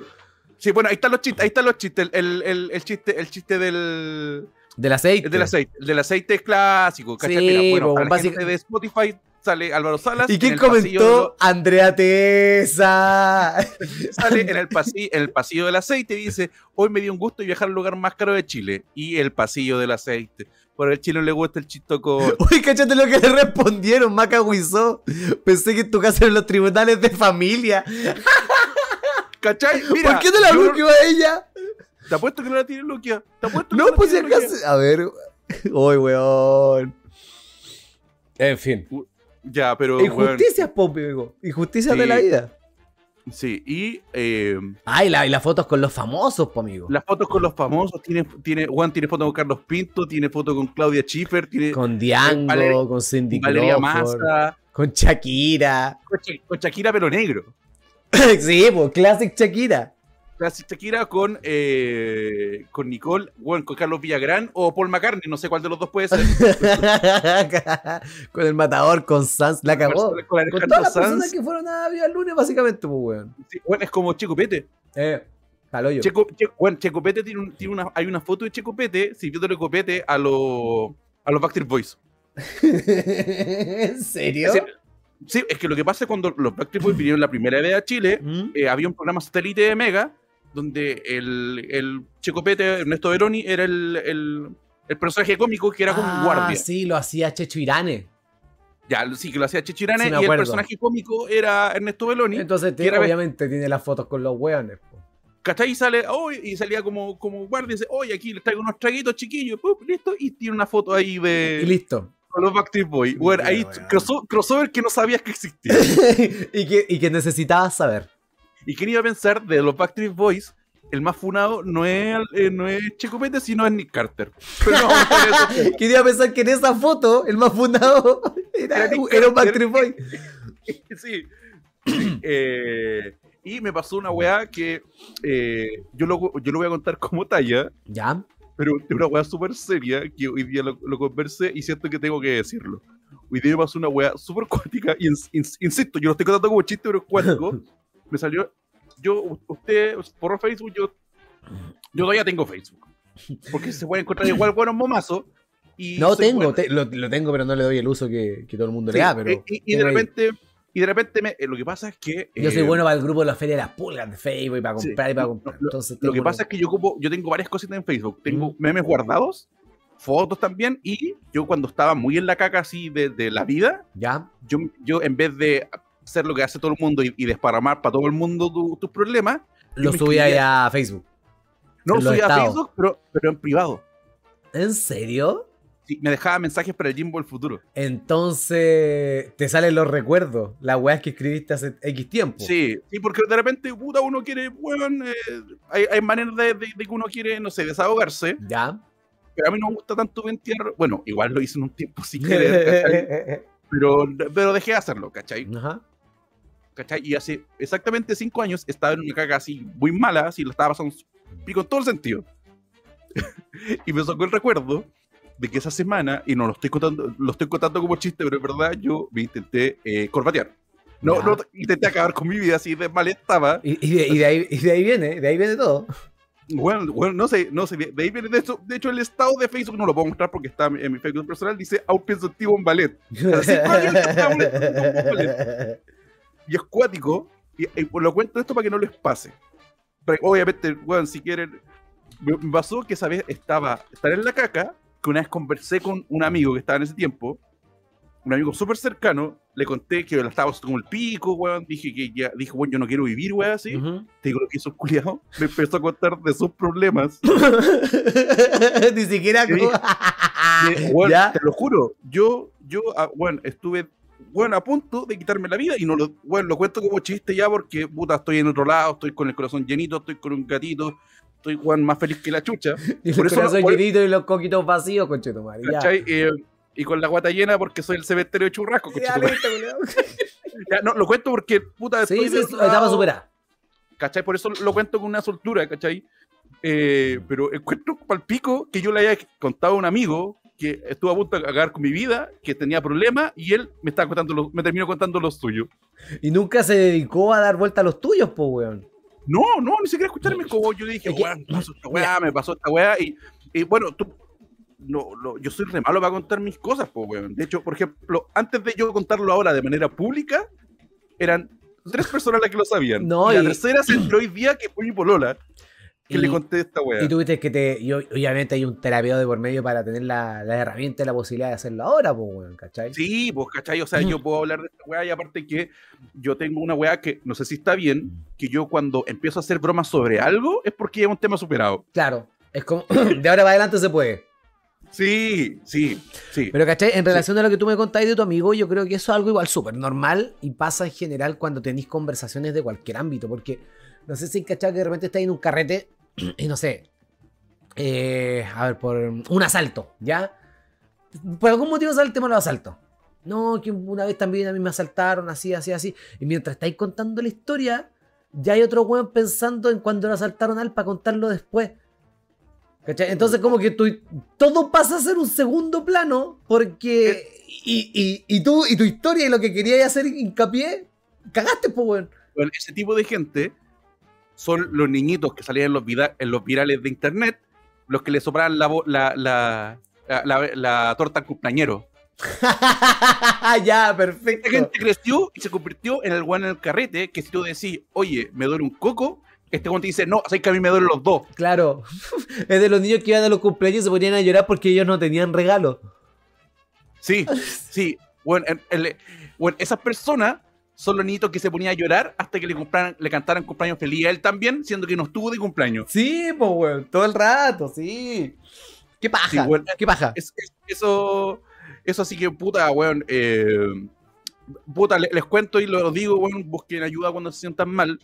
Sí, bueno, ahí están los chistes, ahí están los chistes. El, el, el chiste, el chiste del, Del aceite. el del aceite. El del aceite es clásico. ¿cachai? Sí, Mira, bueno, para la gente de Spotify sale Álvaro Salas. ¿Y quién de comentó? Andrea Tesa. [LAUGHS] sale en el, pasillo, en el pasillo del aceite y dice: Hoy me dio un gusto viajar al lugar más caro de Chile. Y el pasillo del aceite. Por el chino le gusta el chisto con. [LAUGHS] Uy, cáchate lo que le respondieron, Maca Huizó. Pensé que en tu casa eran los tribunales de familia. [LAUGHS] ¿Cachai? Mira, ¿Por qué no la yo- bloqueó a ella? Te apuesto que no la tiene Luquia. Te apuesto que No, la pues si acaso. A ver. Uy, weón. En fin. Ya, pero. weón, Injusticias, Popi, amigo. Injusticias Sí. de la vida. sí, y. eh, Ay, la, y las fotos con los famosos, po, amigo. Las fotos con los famosos, tiene, tiene, Juan tiene foto con Carlos Pinto, tiene foto con Claudia Schiffer, tiene Con Diango, Valeria- con Cindy Valeria Crawford, Massa, con Shakira. con, Sha- con Shakira pero negro. [LAUGHS] sí, pues, Classic Shakira. La Shakira con, eh, con Nicole, bueno, con Carlos Villagrán o Paul McCartney, no sé cuál de los dos puede ser. [LAUGHS] con el matador, con Sans, la cagó. Con todas las Sanz. personas que fueron a Vía el lunes, básicamente, pues, weón. Sí, bueno, es como Checo Pete. Eh. Checo, Che- bueno, Checo Pete tiene, un- tiene una, hay una foto de Checo Pete sirviéndole copete a, los a los Backstreet Boys. [LAUGHS] ¿En serio? Es sí, es que lo que pasa es cuando los Backstreet Boys vinieron la primera vez a Chile, ¿Mm? eh, había un programa satélite de Mega donde el, el Checo Pete, Ernesto Veroni, era el, el, el personaje cómico que era como un Ah, guardia. sí, lo hacía Checho Irane. Ya, sí, que lo hacía Chechirane Sí, y el personaje cómico era Ernesto Beloni. Entonces, que obviamente, tiene las fotos con los weones. po. ¿Cachai? Y sale, oh, y salía como, como guardia y dice, oye, aquí les traigo unos traguitos chiquillos, listo, y tiene una foto ahí de Y listo. con los Backstreet Boys. Bueno, ahí crossover, crossover que no sabías que existía. [LAUGHS] y, que, y que necesitabas saber. Y quién iba a pensar de los Backstreet Boys, el más funado no es, eh, no es Checo Pete, sino es Nick Carter. [LAUGHS] Pero no a de eso. Quería pensar que en esa foto, el más fundado [LAUGHS] era, Era era un. Backstreet Boy. [LAUGHS] sí. Eh, y me pasó una weá que eh, yo, lo, yo lo voy a contar como talla, ¿Ya? pero una weá súper seria que hoy día lo, lo conversé y siento que tengo que decirlo. Hoy día me pasó una weá súper cuática y ins- ins- insisto, yo lo estoy contando como chiste, pero es cuático. Me salió, yo, usted, por Facebook, yo, yo todavía tengo Facebook. Porque se puede encontrar igual buenos momazos. Y No tengo, te- lo, lo tengo, pero no le doy el uso que, que todo el mundo Sí, le da. Pero y, y de ahí. repente, y de repente me- eh, lo que pasa es que... Yo soy eh, bueno para el grupo de la Feria de las Pulgas de Facebook y para Sí, comprar y para comprar. lo- Entonces, Lo que pasa es que yo ocupo, yo tengo varias cositas en Facebook. Tengo Mm. memes guardados, fotos también, y yo cuando estaba muy en la caca así de, de la vida, ¿Ya? yo, yo en vez de hacer lo que hace todo el mundo y, y desparramar para todo el mundo tu- tus problemas, Lo subí a Facebook. no En los subía a. Facebook, pero, pero en privado. ¿En serio? Sí, me dejaba mensajes para el Jimbo del futuro. Entonces, te salen los recuerdos, las weas que escribiste hace X tiempo. Sí, sí, porque de repente, puta, uno quiere, weón, eh, hay, hay maneras de, de- de que uno quiere, no sé, desahogarse, ¿Ya? pero a mí no me gusta tanto ventear. Bueno, igual lo hice en un tiempo [LAUGHS] sin querer, [LAUGHS] pero, pero dejé de hacerlo, ¿cachai? Ajá. ¿Cachai? Y hace exactamente cinco años estaba en una caga así muy mala, así lo estaba pasando pico en todo el sentido. [LAUGHS] y me sacó el recuerdo de que esa semana, y no lo estoy contando, lo estoy contando como chiste, pero en verdad yo me intenté eh, corbatear. No, no, intenté acabar con mi vida así de mal estaba. Y, y de, y de ahí, y de ahí viene, de ahí viene todo. Bueno, bueno, no sé, no sé, de ahí viene de hecho, de hecho el estado de Facebook no lo puedo mostrar porque está en mi Facebook personal, dice aún pienso activo en ballet. [LAUGHS] Así, ballet. [LAUGHS] y es cuático, y, y lo cuento esto para que no les pase. Pero, obviamente, bueno, si quieren, me pasó que esa vez estaba, estar en la caca, que una vez conversé con un amigo que estaba en ese tiempo, un amigo súper cercano, le conté que la estaba como el pico, weón, dije que ya, dije, bueno, yo no quiero vivir, weón, así. Ujú. Te digo lo que hizo el culiao, me empezó a contar de sus problemas. [LAUGHS] Ni siquiera. Weón, [LAUGHS] te lo juro, yo, yo, ah, bueno, estuve, bueno, a punto de quitarme la vida y no lo, bueno, lo cuento como chiste ya porque, puta, estoy en otro lado, estoy con el corazón llenito, estoy con un gatito, estoy, más feliz que la chucha, [LAUGHS] Y Por el eso no- corazón por- llenito y los coquitos vacíos, conchetumare. Ya. Eh, y con la guata llena porque soy el cementerio de churrasco, Ya, conchetumare. [LAUGHS] no, lo cuento porque, puta, estoy sí, sí, etapa superada. ¿cachai? Por eso lo cuento con una soltura, ¿cachai? Eh, pero encuentro palpico que yo le haya contado a un amigo que estuvo a punto de cagar con mi vida, que tenía problemas, y él me estaba contando los- me terminó contando los suyos. Y nunca se dedicó a dar vuelta a los tuyos, po, weón. No, no, ni siquiera escucharme como yo dije, weón, me pasó esta weá, me pasó esta weá, y, y bueno, tú, no, no, yo soy re malo para contar mis cosas, po, weón. De hecho, por ejemplo, antes de yo contarlo ahora de manera pública, eran tres personas las que lo sabían. No, y la y- tercera se entró hoy día, que fue mi polola, que Y- le conté esta weá. Y tuviste que te. Y ob- obviamente hay un terapeuta de por medio para tener la, la herramienta y la posibilidad de hacerlo ahora, pues, weón, ¿cachai? Sí, pues, ¿cachai? O sea, yo [CLEARS THROAT] puedo hablar de esta weá y aparte que yo tengo una weá que no sé si está bien, que yo cuando empiezo a hacer bromas sobre algo es porque es un tema superado. Claro. Es como. [CLEARS THROAT] de ahora para adelante se puede. Sí, sí, sí. Pero, ¿cachai? En relación a lo que tú me contáis de tu amigo, yo creo que eso es algo igual súper normal y pasa en general cuando tenéis conversaciones de cualquier ámbito. Porque no sé si cachai que de repente estáis en un carrete y no sé. eh, a ver, por un asalto, ¿ya? Por algún motivo sale el tema de los asaltos. No, que una vez también a mí me asaltaron, así, así, así. Y mientras estáis contando la historia, ya hay otro weón pensando en cuando lo asaltaron a él para contarlo después. ¿Cachai? Entonces, como que tu- todo pasa a ser un segundo plano porque. Y, y- y tú y tu historia y lo que querías hacer hincapié, cagaste, pues, weón. Bueno, ese tipo de gente son los niñitos que salían en los, vida- en los virales de internet, los que le sopraban la, la, la, la, la- la torta al cumpleañero. [LAUGHS] ya, Esta perfecto. gente creció y se convirtió en el guan en el carrete, que si tú decís, oye, me duele un coco, este guan te dice, no, así que a mí me duelen los dos. Claro. [LAUGHS] Es de los niños que iban a los cumpleaños y se ponían a llorar porque ellos no tenían regalo. Sí, [LAUGHS] sí. Bueno, el- el- bueno, esas personas son los niñitos que se ponían a llorar hasta que le, le cantaran cumpleaños feliz a él también, siendo que no estuvo de cumpleaños. Sí, pues, weón. Todo el rato, sí. ¿Qué paja? Sí, weón. ¿Qué paja? Es- es- eso, eso así que, puta, weón. eh, puta, le- les, cuento y lo digo, weón, busquen ayuda cuando se sientan mal.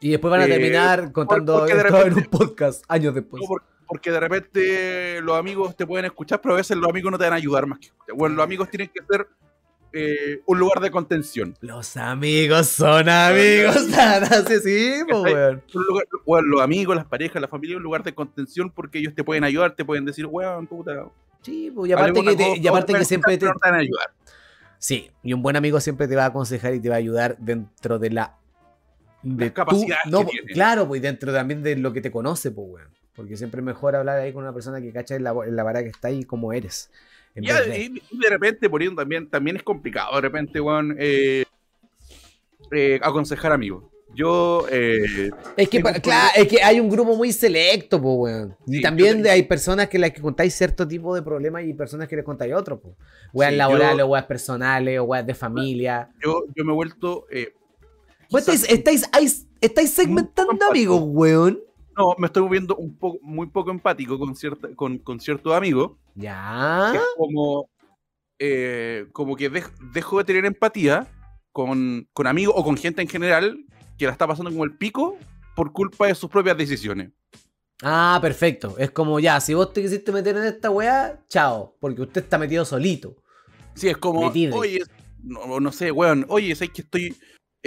Y después van a eh, terminar contando porque de esto en un podcast años después. No, por- porque de repente los amigos te pueden escuchar, pero a veces los amigos no te van a ayudar más que Bueno, los amigos tienen que ser eh, un lugar de contención. Los amigos son amigos. [LAUGHS] sí, sí, pues, weón. Los amigos, las parejas, la familia, un lugar de contención porque ellos te pueden ayudar, te pueden decir, weón, puta. Sí, pues, y aparte, que, te- y aparte que siempre te... te ayudar. Sí, y un buen amigo siempre te va a aconsejar y te va a ayudar dentro de la... De Las capacidades no, que po- tiene. Claro, pues y dentro también de lo que te conoce, pues, weón. Porque siempre es mejor hablar ahí con una persona que cacha en la, en la vara que está ahí como eres. Ya, y, y de repente, por ahí también, también es complicado, de repente, weón, eh, eh, aconsejar amigos. Yo, eh, Es que, claro, es que hay un grupo muy selecto, pues, weón. Y también hay personas que las que contáis cierto tipo de problemas y personas que les contáis otro, pues. Weas Sí, laborales, yo- o weas personales, o weas de familia. yo, yo me he vuelto. eh, estáis, estáis, estáis, segmentando amigos, weón. No, me estoy volviendo un poco, muy poco empático con, cierta, con, con ciertos amigos. Ya. que es como, eh, como que dej- dejo de tener empatía con, con amigos o con gente en general que la está pasando como el pico por culpa de sus propias decisiones. Ah, perfecto. Es como ya, si vos te quisiste meter en esta weá, chao. Porque usted está metido solito. Sí, es como, oye, no, no sé, weón, oye, sé que estoy.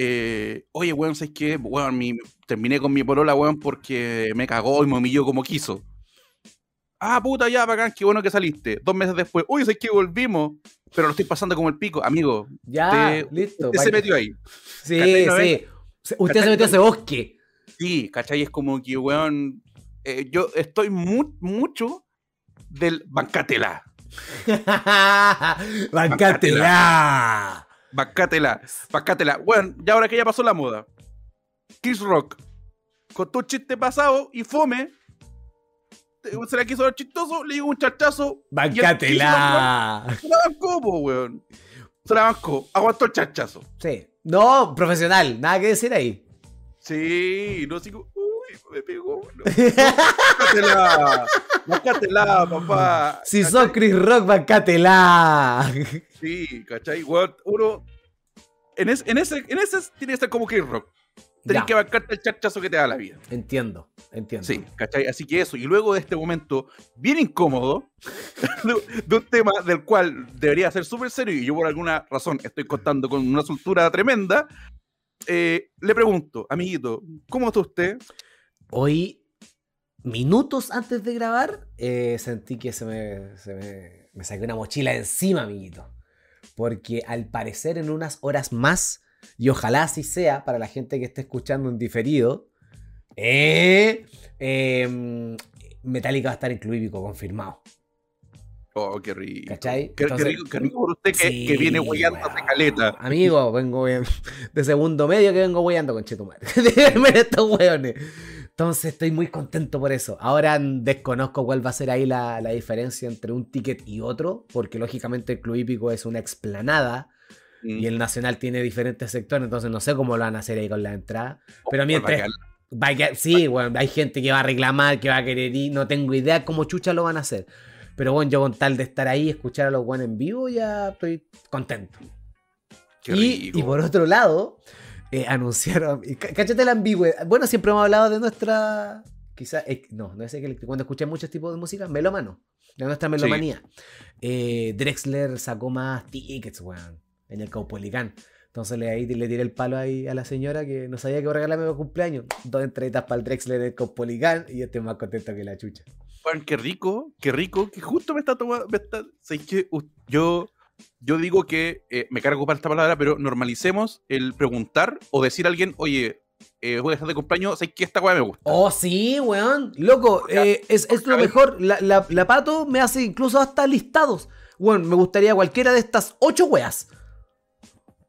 Eh, oye, weón, sé que, weón, mi- terminé con mi polola, weón, porque me cagó y me humilló como quiso. Ah, puta, ya, bacán, qué bueno que saliste. Dos meses después, uy, sé que volvimos, pero lo estoy pasando como el pico. Amigo, Ya, listo. usted se metió ahí. Sí, ¿Cachai? ¿No sí. Usted se metió a ese bosque. Sí, ¿cachai? Es como que, weón, eh, yo estoy mu- mucho del bancatela. [LAUGHS] Bancatela. Bancatela. Bueno, ya ahora que ya pasó la moda. Kiss Rock. Con tu chiste pasado y fome. Se la quiso dar chistoso, le digo un chachazo. ¡Bancátela! Se la bancó, po, weón. Se la bancó. Aguantó el chachazo. Sí. No, profesional, nada que decir ahí. Sí, no sigo. Me pegó. No. [LAUGHS] Bancatela. Bancatela, papá. Si sos Chris Rock, bancátela. Sí, ¿cachai? Uno. En, es- en ese, en ese tiene que ser como Chris Rock. Tenés Ya. que bancarte el chachazo que te da la vida. Entiendo, entiendo. Sí, ¿cachai? Así que eso. Y luego de este momento bien incómodo, [LAUGHS] de, de un tema del cual debería ser súper serio, y yo por alguna razón estoy contando con una soltura tremenda, eh, le pregunto, amiguito, ¿cómo está usted? Hoy, minutos antes de grabar, eh, sentí que se me, se me, me saqué una mochila encima, amiguito. Porque al parecer en unas horas más, y ojalá así sea para la gente que esté escuchando en diferido, eh, eh, Metallica va a estar en confirmado. Oh, qué rico. ¿Cachai? Qué, rico, qué rico por usted que, Sí, que viene weón. hace caleta. Amigo, vengo de segundo medio que vengo weyando con Chetumare. [LAUGHS] Díganme estos weones. Entonces estoy muy contento por eso. Ahora mm, desconozco cuál va a ser ahí la, la diferencia entre un ticket y otro, porque lógicamente el Club Hípico es una explanada Mm. y el Nacional tiene diferentes sectores, entonces no sé cómo lo van a hacer ahí con la entrada. Pero mientras... Va a quedar- sí, bueno, hay gente que va a reclamar, que va a querer ir, no tengo idea cómo chucha lo van a hacer. Pero bueno, yo con tal de estar ahí, escuchar a los buenos en vivo, ya estoy contento. Y por otro lado, eh, anunciaron. Cáchate la ambigüedad. Bueno, siempre hemos hablado de nuestra. Quizás. no, no es que cuando escuché muchos tipos de música, melómano. De nuestra melomanía. Eh, Drexler sacó más tickets, weón. En el Caupolicán. Entonces le, ahí le tiré el palo ahí a la señora que no sabía qué regalarme para cumpleaños. Dos entraditas para el Drexler en el Caupolicán y yo estoy más contento que la chucha. Juan, qué rico, qué rico, que justo me está tomando. Me está, ¿sabes qué? U- yo, yo digo que eh, me cargo para esta palabra, pero normalicemos el preguntar o decir a alguien, oye, eh, voy a estar de cumpleaños, ¿sabes qué? Esta weá me gusta. Oh, sí, weón. Loco, Porque- eh, es, es lo porque- mejor. La, la- la pato me hace incluso hasta listados. Weón, me gustaría cualquiera de estas ocho weas.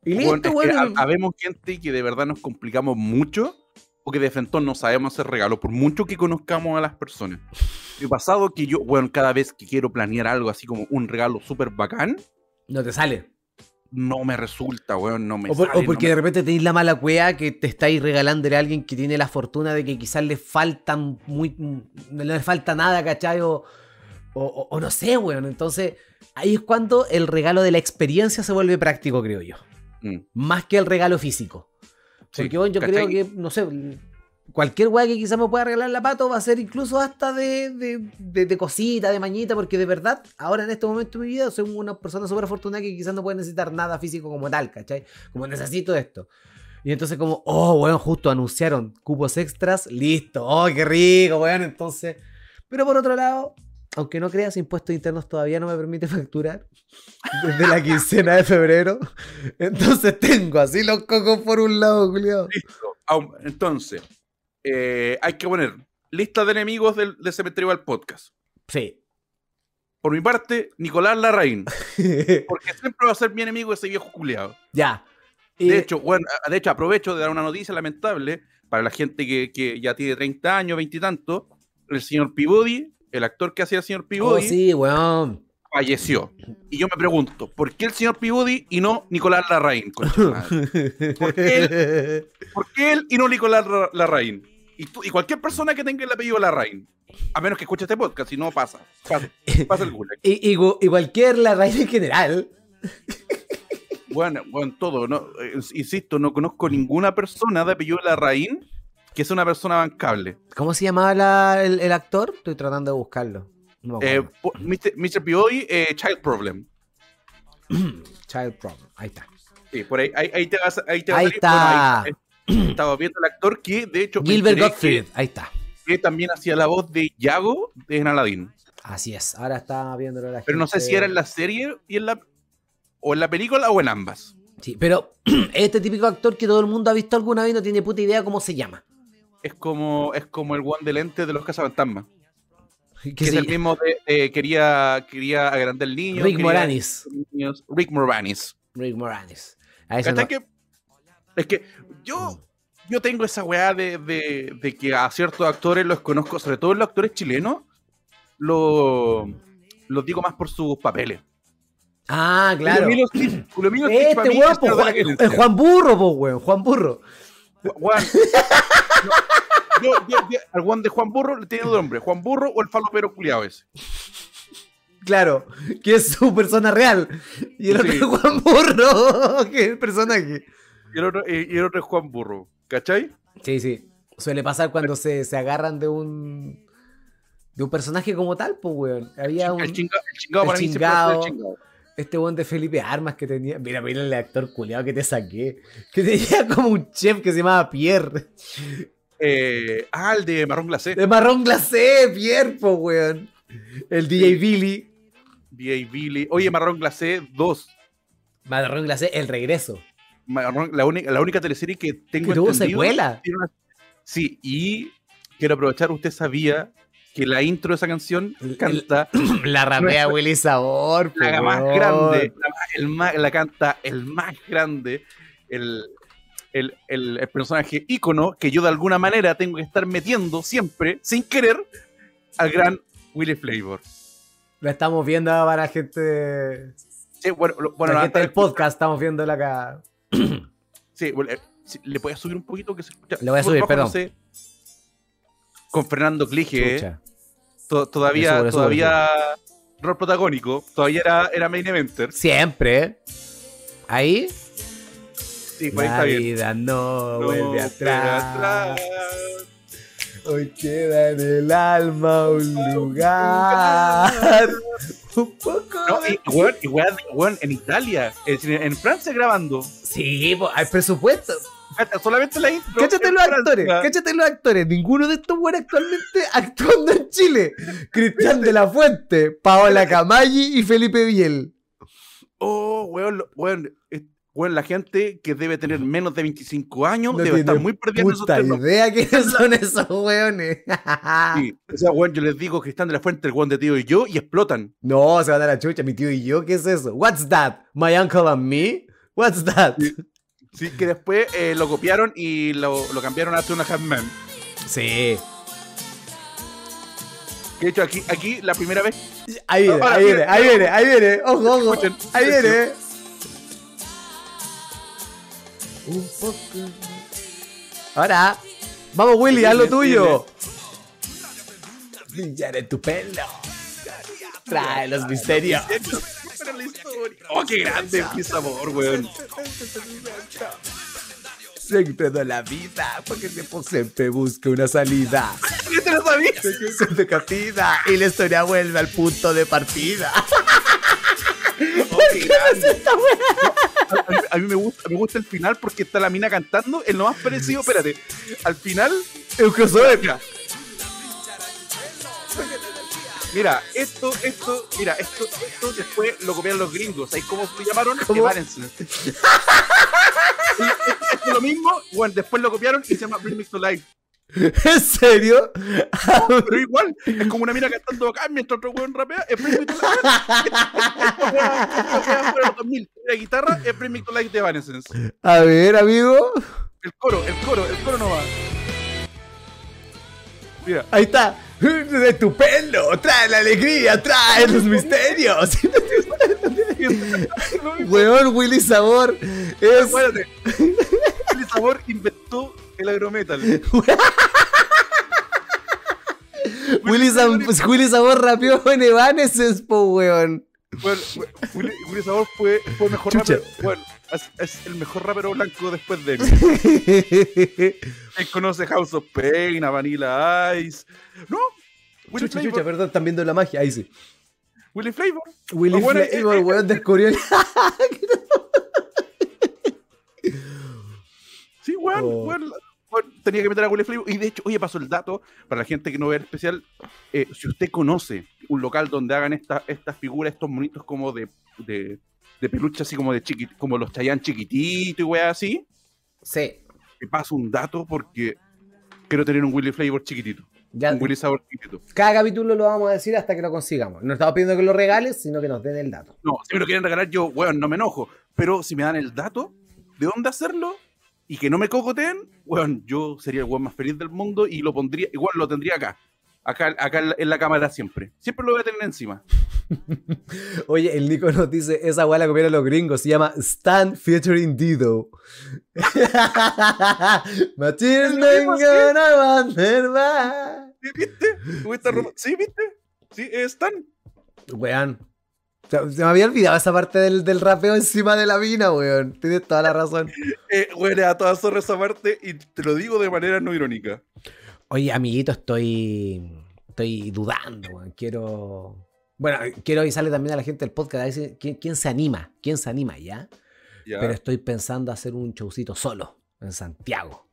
Y listo, que weón. ha- habemos gente que de verdad nos complicamos mucho o que de frente no sabemos hacer regalos, por mucho que conozcamos a las personas. Ha pasado que yo, bueno, cada vez que quiero planear algo así como un regalo súper bacán, No te sale. no me resulta, weón, no me O, por- sale, o no porque me- de repente tenéis la mala cueva que te estáis regalándole a alguien que tiene la fortuna de que quizás le faltan muy. No le falta nada, ¿cachai? O, o- no sé, weón. Entonces, ahí es cuando el regalo de la experiencia se vuelve práctico, creo yo. Mm, Más que el regalo físico. sí, Porque bueno, yo ¿cachai? creo que, no sé, cualquier weá que quizás me pueda regalar la pato va a ser incluso hasta de, de, de- de cosita, de mañita, porque de verdad, ahora en este momento de mi vida, soy una persona súper afortunada que quizás no puede necesitar nada físico como tal, ¿cachai? Como necesito esto. Y entonces como, oh, weón, justo anunciaron cupos extras, listo, oh, qué rico, weón, entonces... Pero por otro lado, aunque no creas, impuestos internos todavía no me permite facturar desde la quincena de febrero. Entonces tengo así los cocos por un lado, Julio. Listo. Entonces, eh, hay que poner lista de enemigos del, del cementerio al podcast. Sí. Por mi parte, Nicolás Larraín. [LAUGHS] Porque siempre va a ser mi enemigo ese viejo culiado. ya. De hecho, bueno, de hecho, aprovecho de dar una noticia lamentable para la gente que, que ya tiene 30 años, 20 y tanto. El señor Peabody, el actor que hacía el señor oh, Peabody, sí, weón. Falleció. Y yo me pregunto, ¿por qué el señor Peabody y no Nicolás Larraín? ¿Por qué ¿Por qué él y no Nicolás Ra- Larraín? Y, tú- y cualquier persona que tenga el apellido Larraín. A menos que escuche este podcast, si no pasa. Pasa, pasa el gulag. y, y cualquier la raíz en general. Bueno, bueno, todo. No, insisto, no conozco ninguna persona de apellido Larraín que sea una persona bancable. ¿Cómo se llamaba la- el, el actor? Estoy tratando de buscarlo. No Eh, Mr. Mr. Peabody, eh, Child Problem. [CLEARS THROAT] Child Problem. Ahí está. Sí, por ahí, ahí, ahí te vas, ahí te a Ahí salir. está. Bueno, ahí- estaba viendo el actor que, de hecho, Gilbert Gottfried. Ahí está. Que, también hacía la voz de Yago en Aladdin. Así es. Ahora está viéndolo la Pero no sé gente. si era en la serie y en la, o en la película o en ambas. Sí, pero [CLEARS THROAT] este típico actor que todo el mundo ha visto alguna vez no tiene puta idea cómo se llama. es como, es como el one de lente de los cazafantasmas. Que Que es el mismo de, de quería, quería agrandar el niño. Rick Moranis. niños- Rick Moranis. Rick Moranis. A eso ¿Cachai no- que- es que yo, yo tengo esa weá de, de- de que a ciertos actores los conozco, sobre todo los actores chilenos, lo- los digo más por sus papeles. Ah, claro. Julio Stitch- Julio Este weón, Juan, el Juan Burro, po, weón. Juan Burro. Juan. Yo, yo- yo- al Juan de Juan Burro le tiene dos nombres, Juan Burro o el falopero culiado ese. Claro, que es su persona real. Y el otro Sí. es Juan Burro, [LAUGHS] que es el personaje. Y el otro, y el otro es Juan Burro. ¿Cachai? Sí, sí. Suele pasar cuando se, se agarran de un. de un personaje como tal, pues, weón. Había un. El, chinga- el chingado el para mí chingado. chingado. Este weón de Felipe Armas que tenía. Mira, mira el actor culiado que te saqué. Que tenía como un chef que se llamaba Pierre. Eh, ah, el de marrón glacé. De marrón glacé, Pierre, pues, weón. El DJ Billy. B.A. Billy. Oye, marrón glacé 2. Marrón glacé, el regreso. Marrón- la, única, la única teleserie que tengo entendido secuela. una- Sí, y quiero aprovechar, usted sabía que la intro de esa canción canta [CLEARS THROAT] La rapea Willy Sabor, la más grande, la, más- el más, la canta el más grande, el, el, el- el personaje ícono que yo de alguna manera tengo que estar metiendo siempre, sin querer, al gran Willy Flavor. La estamos viendo para la gente. Sí, bueno, lo- bueno, la la- gente del podcast, estamos viéndola acá. [CLEARS THROAT] Sí, bueno, eh, le puedes subir un poquito que se escucha. Le voy a subir, perdón. no sé. Con Fernando Clige, to- todavía, subo, todavía rol protagónico, todavía era, era main eventer. Siempre. ¿eh? Ahí. Sí, La bien. vida no, No, vuelve atrás. atrás. Hoy queda en el alma un lugar. [LAUGHS] Un poco. No, de- en Italia, en Francia grabando, Sí, hay presupuesto. Solamente la intro. Cáchate los Francia. actores, cáchate los actores. Ninguno de estos buenos actualmente [LAUGHS] actuando en Chile. Cristian de la Fuente, Paola Camaggi y Felipe Biel. Oh, weón, weón, weón, la gente que debe tener menos de 25 años No debe estar muy perdida en esos terrenos. idea quiénes [LAUGHS] son esos weones. [LAUGHS] Sí, o sea, weón, yo les digo que están de la fuente, el weón de tío y yo, y explotan. No, se van a la chucha, mi tío y yo, ¿qué es eso? What's that? My uncle and me? What's that? Sí, que después eh, lo copiaron y lo, lo cambiaron a Two and a Half Men. Sí. Que de hecho, aquí, aquí la primera vez. Ahí viene, Ahora, ahí viene, mira, ahí viene, ahí viene. Ojo, ojo. Ahí viene. Un poco. Ahora, vamos Willy, haz lo tuyo. Brillar en tu pelo. Trae los misterios. Oh, qué grande, qué sabor, weón. Siempre de la vida, porque siempre, siempre busca una salida. ¿Qué te lo sabías? Se y la historia vuelve al punto de partida. Qué. A, a- a mí me gusta, me gusta el final porque está la mina cantando. Es lo más parecido, espérate. Al final, El crossover. mira. Mira, esto, esto, mira, esto, esto después lo copiaron los gringos. ¿Sabes cómo lo llamaron? ¿Cómo? Esto es lo mismo, bueno, después lo copiaron y se llama Bring Me to Life. ¿En serio? Pero igual, es como una mina cantando acá mientras otro weón rapea. Es Bring Me to Life. Esta wea- esta wea fue en los 2000. La guitarra es Bring Me to Life de Evanescence. A ver, amigo. El coro, el coro, el coro no va. Mira, Ahí está. De tu pelo, trae la alegría, trae los misterios. [LAUGHS] Weón, Willy Sabor es. El sabor inventó el agrometal. [LAUGHS] Willy, Sam- Willy Sabor rapeó en Evanescence, po, weón. Bueno, Willy, Willy Sabor fue, fue el mejor Chucha. rapero. Bueno, es, es el mejor rapero blanco después de mí. [LAUGHS] Él conoce House of Pain, a Vanilla Ice. No, Willy Chucha, Flavor. chucha, perdón, están viendo la magia. Ahí sí. Willy Flavor. Willy bueno, Flavor, eh, weón, descubrió el. [LAUGHS] Sí, weón, Oh. weón, tenía que meter a Willy Flavor. Y de hecho, oye, pasó el dato para la gente que no ve el especial. eh, si usted conoce un local donde hagan esta- estas figuras, estos monitos como de, de, de peluche, así como de chiquit, como los Chayanne chiquititos y weas así, Sí. te paso un dato porque quiero tener un Willy Flavor chiquitito. Ya, Un Willy Sabor chiquitito. cada capítulo lo vamos a decir hasta que lo consigamos. No estamos pidiendo que lo regales, sino que nos den el dato. No, si me lo quieren regalar, yo, weón, no me enojo. Pero si me dan el dato de dónde hacerlo y que no me cocoteen, weón, yo sería el weón más feliz del mundo y lo pondría, igual lo tendría acá. Acá, acá en la- cámara siempre. Siempre lo voy a tener encima. [LAUGHS] Oye, el Nico nos dice, esa weá la comieron los gringos, se llama Stan featuring Dido. [LAUGHS] By. ¿Sí, ¿Viste? ¿Cómo está Sí. Viste? Sí, están. Weón. Se, me había olvidado esa parte del, del rapeo encima de la mina, weón. Tienes toda la razón. [LAUGHS] Eh, weón, a toda zorra esa parte y te lo digo de manera no irónica. Oye, amiguito, estoy. Estoy dudando, weón. Quiero. Bueno, quiero avisarle también a la gente del podcast. a ver si- ¿quién, quién se anima? ¿Quién se anima ya? Ya. Pero estoy pensando hacer un showcito solo en Santiago.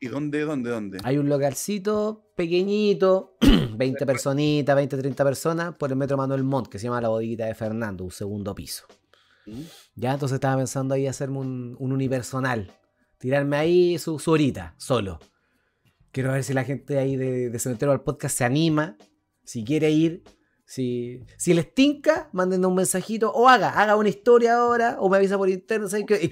¿Y dónde, dónde, dónde? Hay un localcito pequeñito, [CLEARS THROAT] 20 personitas, 20, 30 personas, por el metro Manuel Montt, que se llama La Bodeguita de Fernando, un segundo piso. ¿Mm? Ya, entonces estaba pensando ahí hacerme un, un unipersonal. Tirarme ahí su, su horita, solo. Quiero ver si la gente ahí de, de Cementerio al Podcast se anima, si quiere ir. Si, si les tinca, mándenme un mensajito o haga, haga una historia ahora o me avisa por interno. ¿sabes que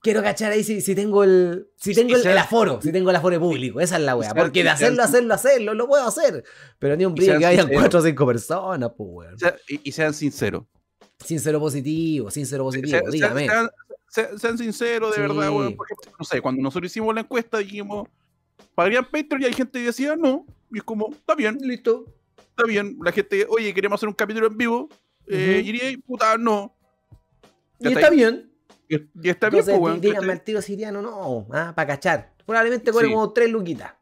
quiero cachar ahí si, si tengo el si tengo el, el aforo, si tengo el aforo público. Esa es la wea. Porque de hacerlo, hacerlo, hacerlo, lo puedo hacer. Pero ni un brillo que hayan cuatro o cinco personas, pues weón. Y, y sean sinceros. Sincero positivo, sincero positivo, dígame. sean- sean- sean sinceros, de Sí. verdad, weón. Porque, no sé, cuando nosotros hicimos la encuesta, dijimos, ¿pagarían Patreon? Y hay gente que decía, no. Y es como, está bien, Listo. Está bien. La gente, oye, queremos hacer un capítulo en vivo. Eh, Ujú. iría y puta, no. Y está bien. Y, y está bien, pues, díganme al tiro siriano, no, ah, para cachar. Probablemente cobre Sí. como tres luquitas.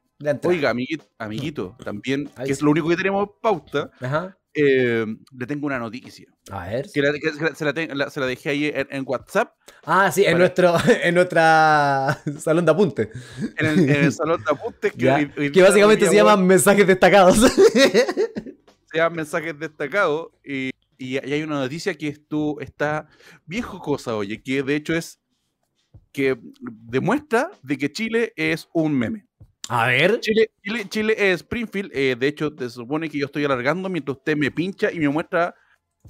Oiga, amiguito, amiguito, también, Ahí que es lo único que tenemos pauta, Ajá. Eh, le tengo una noticia. A ver. Que, la- que se, la, se dejé ahí en, en WhatsApp, Ah, sí, en Para- nuestro, [LAUGHS] en nuestra [LAUGHS] salón de apunte. en el, en el [LAUGHS] salón de apuntes, que, hoy- hoy Que día- básicamente se llaman mensajes destacados. se llaman mensajes destacados y, y hay una noticia que esto está bien jocosa, oye, que de hecho es que demuestra de que Chile es un meme. A ver. Chile, Chile, Chile es Springfield, eh, de hecho se supone que yo estoy alargando mientras usted me pincha y me muestra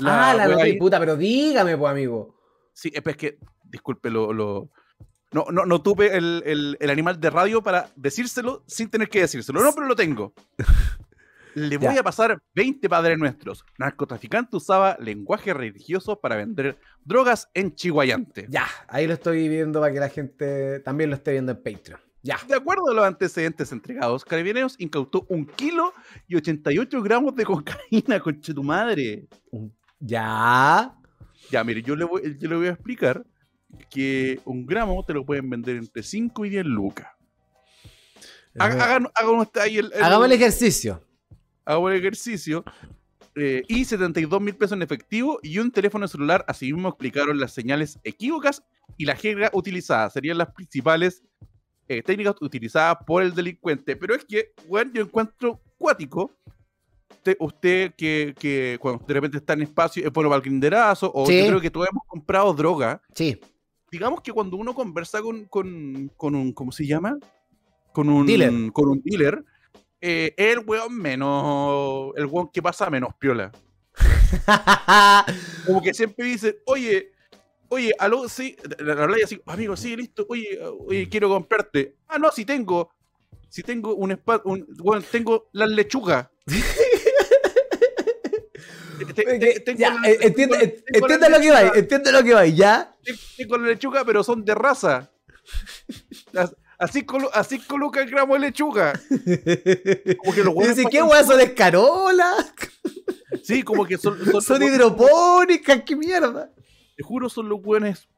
ah, la wea noticia, ahí. puta, pero dígame, pues, amigo. Sí, es pues, que, disculpe, lo, lo- no, no, no tuve el, el- el animal de radio para decírselo sin tener que decírselo. No, pero lo tengo. [LAUGHS] Le voy Ya. a pasar 20 padres nuestros. Narcotraficante usaba lenguaje religioso para vender drogas en Chihuayante. Ya, ahí lo estoy viendo para que la gente también lo esté viendo en Patreon. Ya. De acuerdo a los antecedentes entregados, Carabineros incautó un kilo y 88 gramos de cocaína, conche tu madre. Ya. Ya, mire, yo le, voy, yo le voy a explicar que un gramo te lo pueden vender entre 5 y 10 lucas. Haga- Hagan, hagan usted ahí el, el- Hagamos el ejercicio. hagamos el ejercicio. eh, y 72 mil pesos en efectivo y un teléfono celular. Asimismo explicaron las señales equívocas y la jerga utilizada. Serían las principales eh, técnicas utilizadas por el delincuente. Pero es que, bueno, yo encuentro cuático. Usted, usted que, que cuando de repente está en espacio es bueno para el grinderazo, o Sí. yo creo que todos hemos comprado droga. Sí. Digamos que cuando uno conversa con, con, con un, ¿cómo se llama? Con un Dealer. Con un dealer, eh, el weón menos, el weón que pasa menos piola. [LAUGHS] Como que siempre dice, oye, oye, aló, sí, habláis así, amigo, sí, listo, oye, oye, quiero comprarte. Ah, no, si tengo, si tengo un espacio, un, bueno, tengo las lechugas. Entiende, lo que va, entiende lo que va, ya. Tengo la lechuga, pero son de raza. As- Así, colo- así coloca el gramo de lechuga. Como que los [LAUGHS] huevos dice, ¿qué weá son escarola? Sí, como que son, son, [LAUGHS] Son hidropónicas, qué mierda. Te juro, son los hueones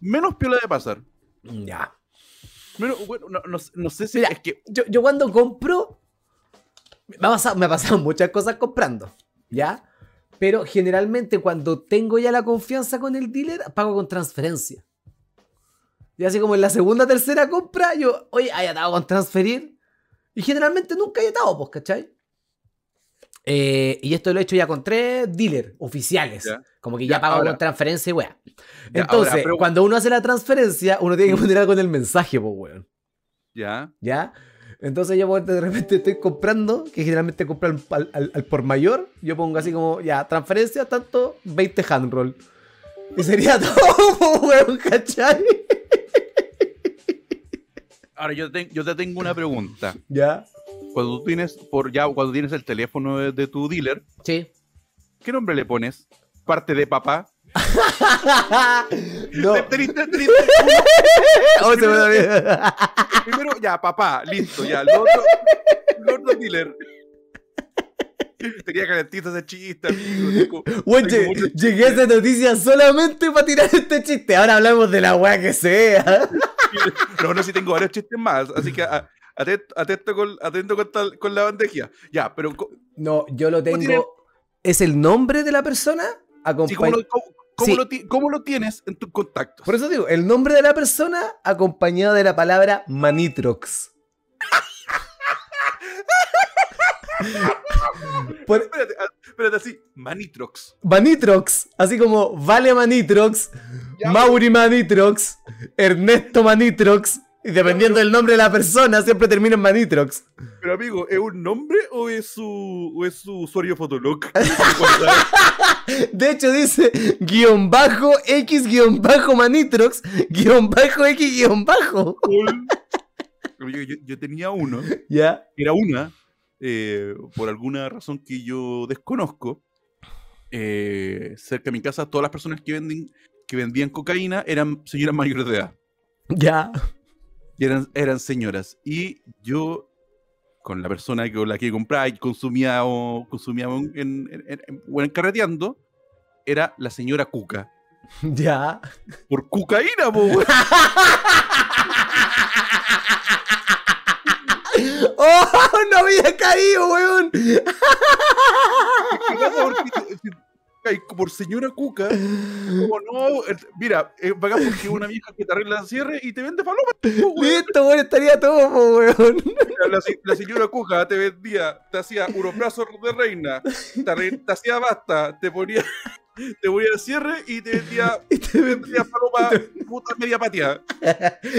menos piola de pasar. Ya. Menos, bueno, no, no- no sé si Mira, es que. Yo, yo cuando compro, me ha, pasado, me ha pasado muchas cosas comprando, ¿ya? Pero generalmente cuando tengo ya la confianza con el dealer, pago con transferencia. Y así como en la segunda tercera compra, yo, oye, hay atado con transferir. Y generalmente nunca hay atado, pues, ¿cachai? Eh, y esto lo he hecho ya con tres dealers oficiales. Como que ya, pago ahora. con transferencia y weá. Entonces, ahora, pero- cuando uno hace la transferencia, uno tiene que poner algo en el mensaje, pues, weón. Ya. ¿Ya? Entonces yo de repente estoy comprando, que generalmente al, al- al por mayor, yo pongo así como, ya, transferencia tanto, 20 handroll. Y sería [LAUGHS] todo, weón, ¿cachai? Ahora yo te, yo te tengo una pregunta. [LAUGHS] Ya. Cuando tú tienes, por ya, cuando tienes el teléfono de, de tu dealer, Sí. ¿qué nombre le pones? Parte de papá. [LAUGHS] no. Oh, me olvidó. Primero, ya, papá, listo, ya. Lo otro, lo otro dealer. Tenía calentito ese chiste, amigo. Tengo- Weón, tengo lle- mucho- llegué a esa noticia solamente para tirar este chiste. Ahora hablamos de la weá que sea. [LAUGHS] No, no, sí tengo varios chistes más, así que a- atento, atento con, atento con, tal- con la bandeja. Ya, pero No, yo lo ¿Cómo tiene- tengo. ¿Es el nombre de la persona? sí, Acompañ- ¿cómo, lo, cómo- cómo Sí. lo cómo lo tienes en tus contactos? Por eso digo, el nombre de la persona acompañado de la palabra Manitrox. [LAUGHS] Por- Espérate, ah, espérate así, Manitrox. Manitrox, así como Vale Manitrox, Ya, Mauri Manitrox, Ernesto Manitrox, y dependiendo del nombre de la persona, siempre termina en Manitrox. Pero amigo, ¿es un nombre o es su, o es su usuario Fotolog? [LAUGHS] [LAUGHS] De hecho dice guion bajo X guion bajo Manitrox guion bajo X guion bajo. Yo tenía uno, Ya. era una, eh, por alguna razón que yo desconozco, eh, cerca de mi casa, todas las personas que, venden, que vendían cocaína eran señoras mayores de edad. Ya. Y eran, eran señoras. Y yo, con la persona con la que compraba y consumía o consumía en, en, en- carreteando, era la señora Cuca. [LAUGHS] Ya. Por cocaína, po, weón. [LAUGHS] ¡Oh! ¡No había caído, weón! Ay, por señora Cuca, como no, mira, es bacán porque una vieja que te arregla el cierre y te vende palomas. weón. Listo, weón, estaría todo, weón. La, se- la señora Cuca te vendía, te hacía unos brazos de reina, te hacía basta, te ponía, te ponía el cierre y te vendía, Y te, vendía paloma puta media pateada.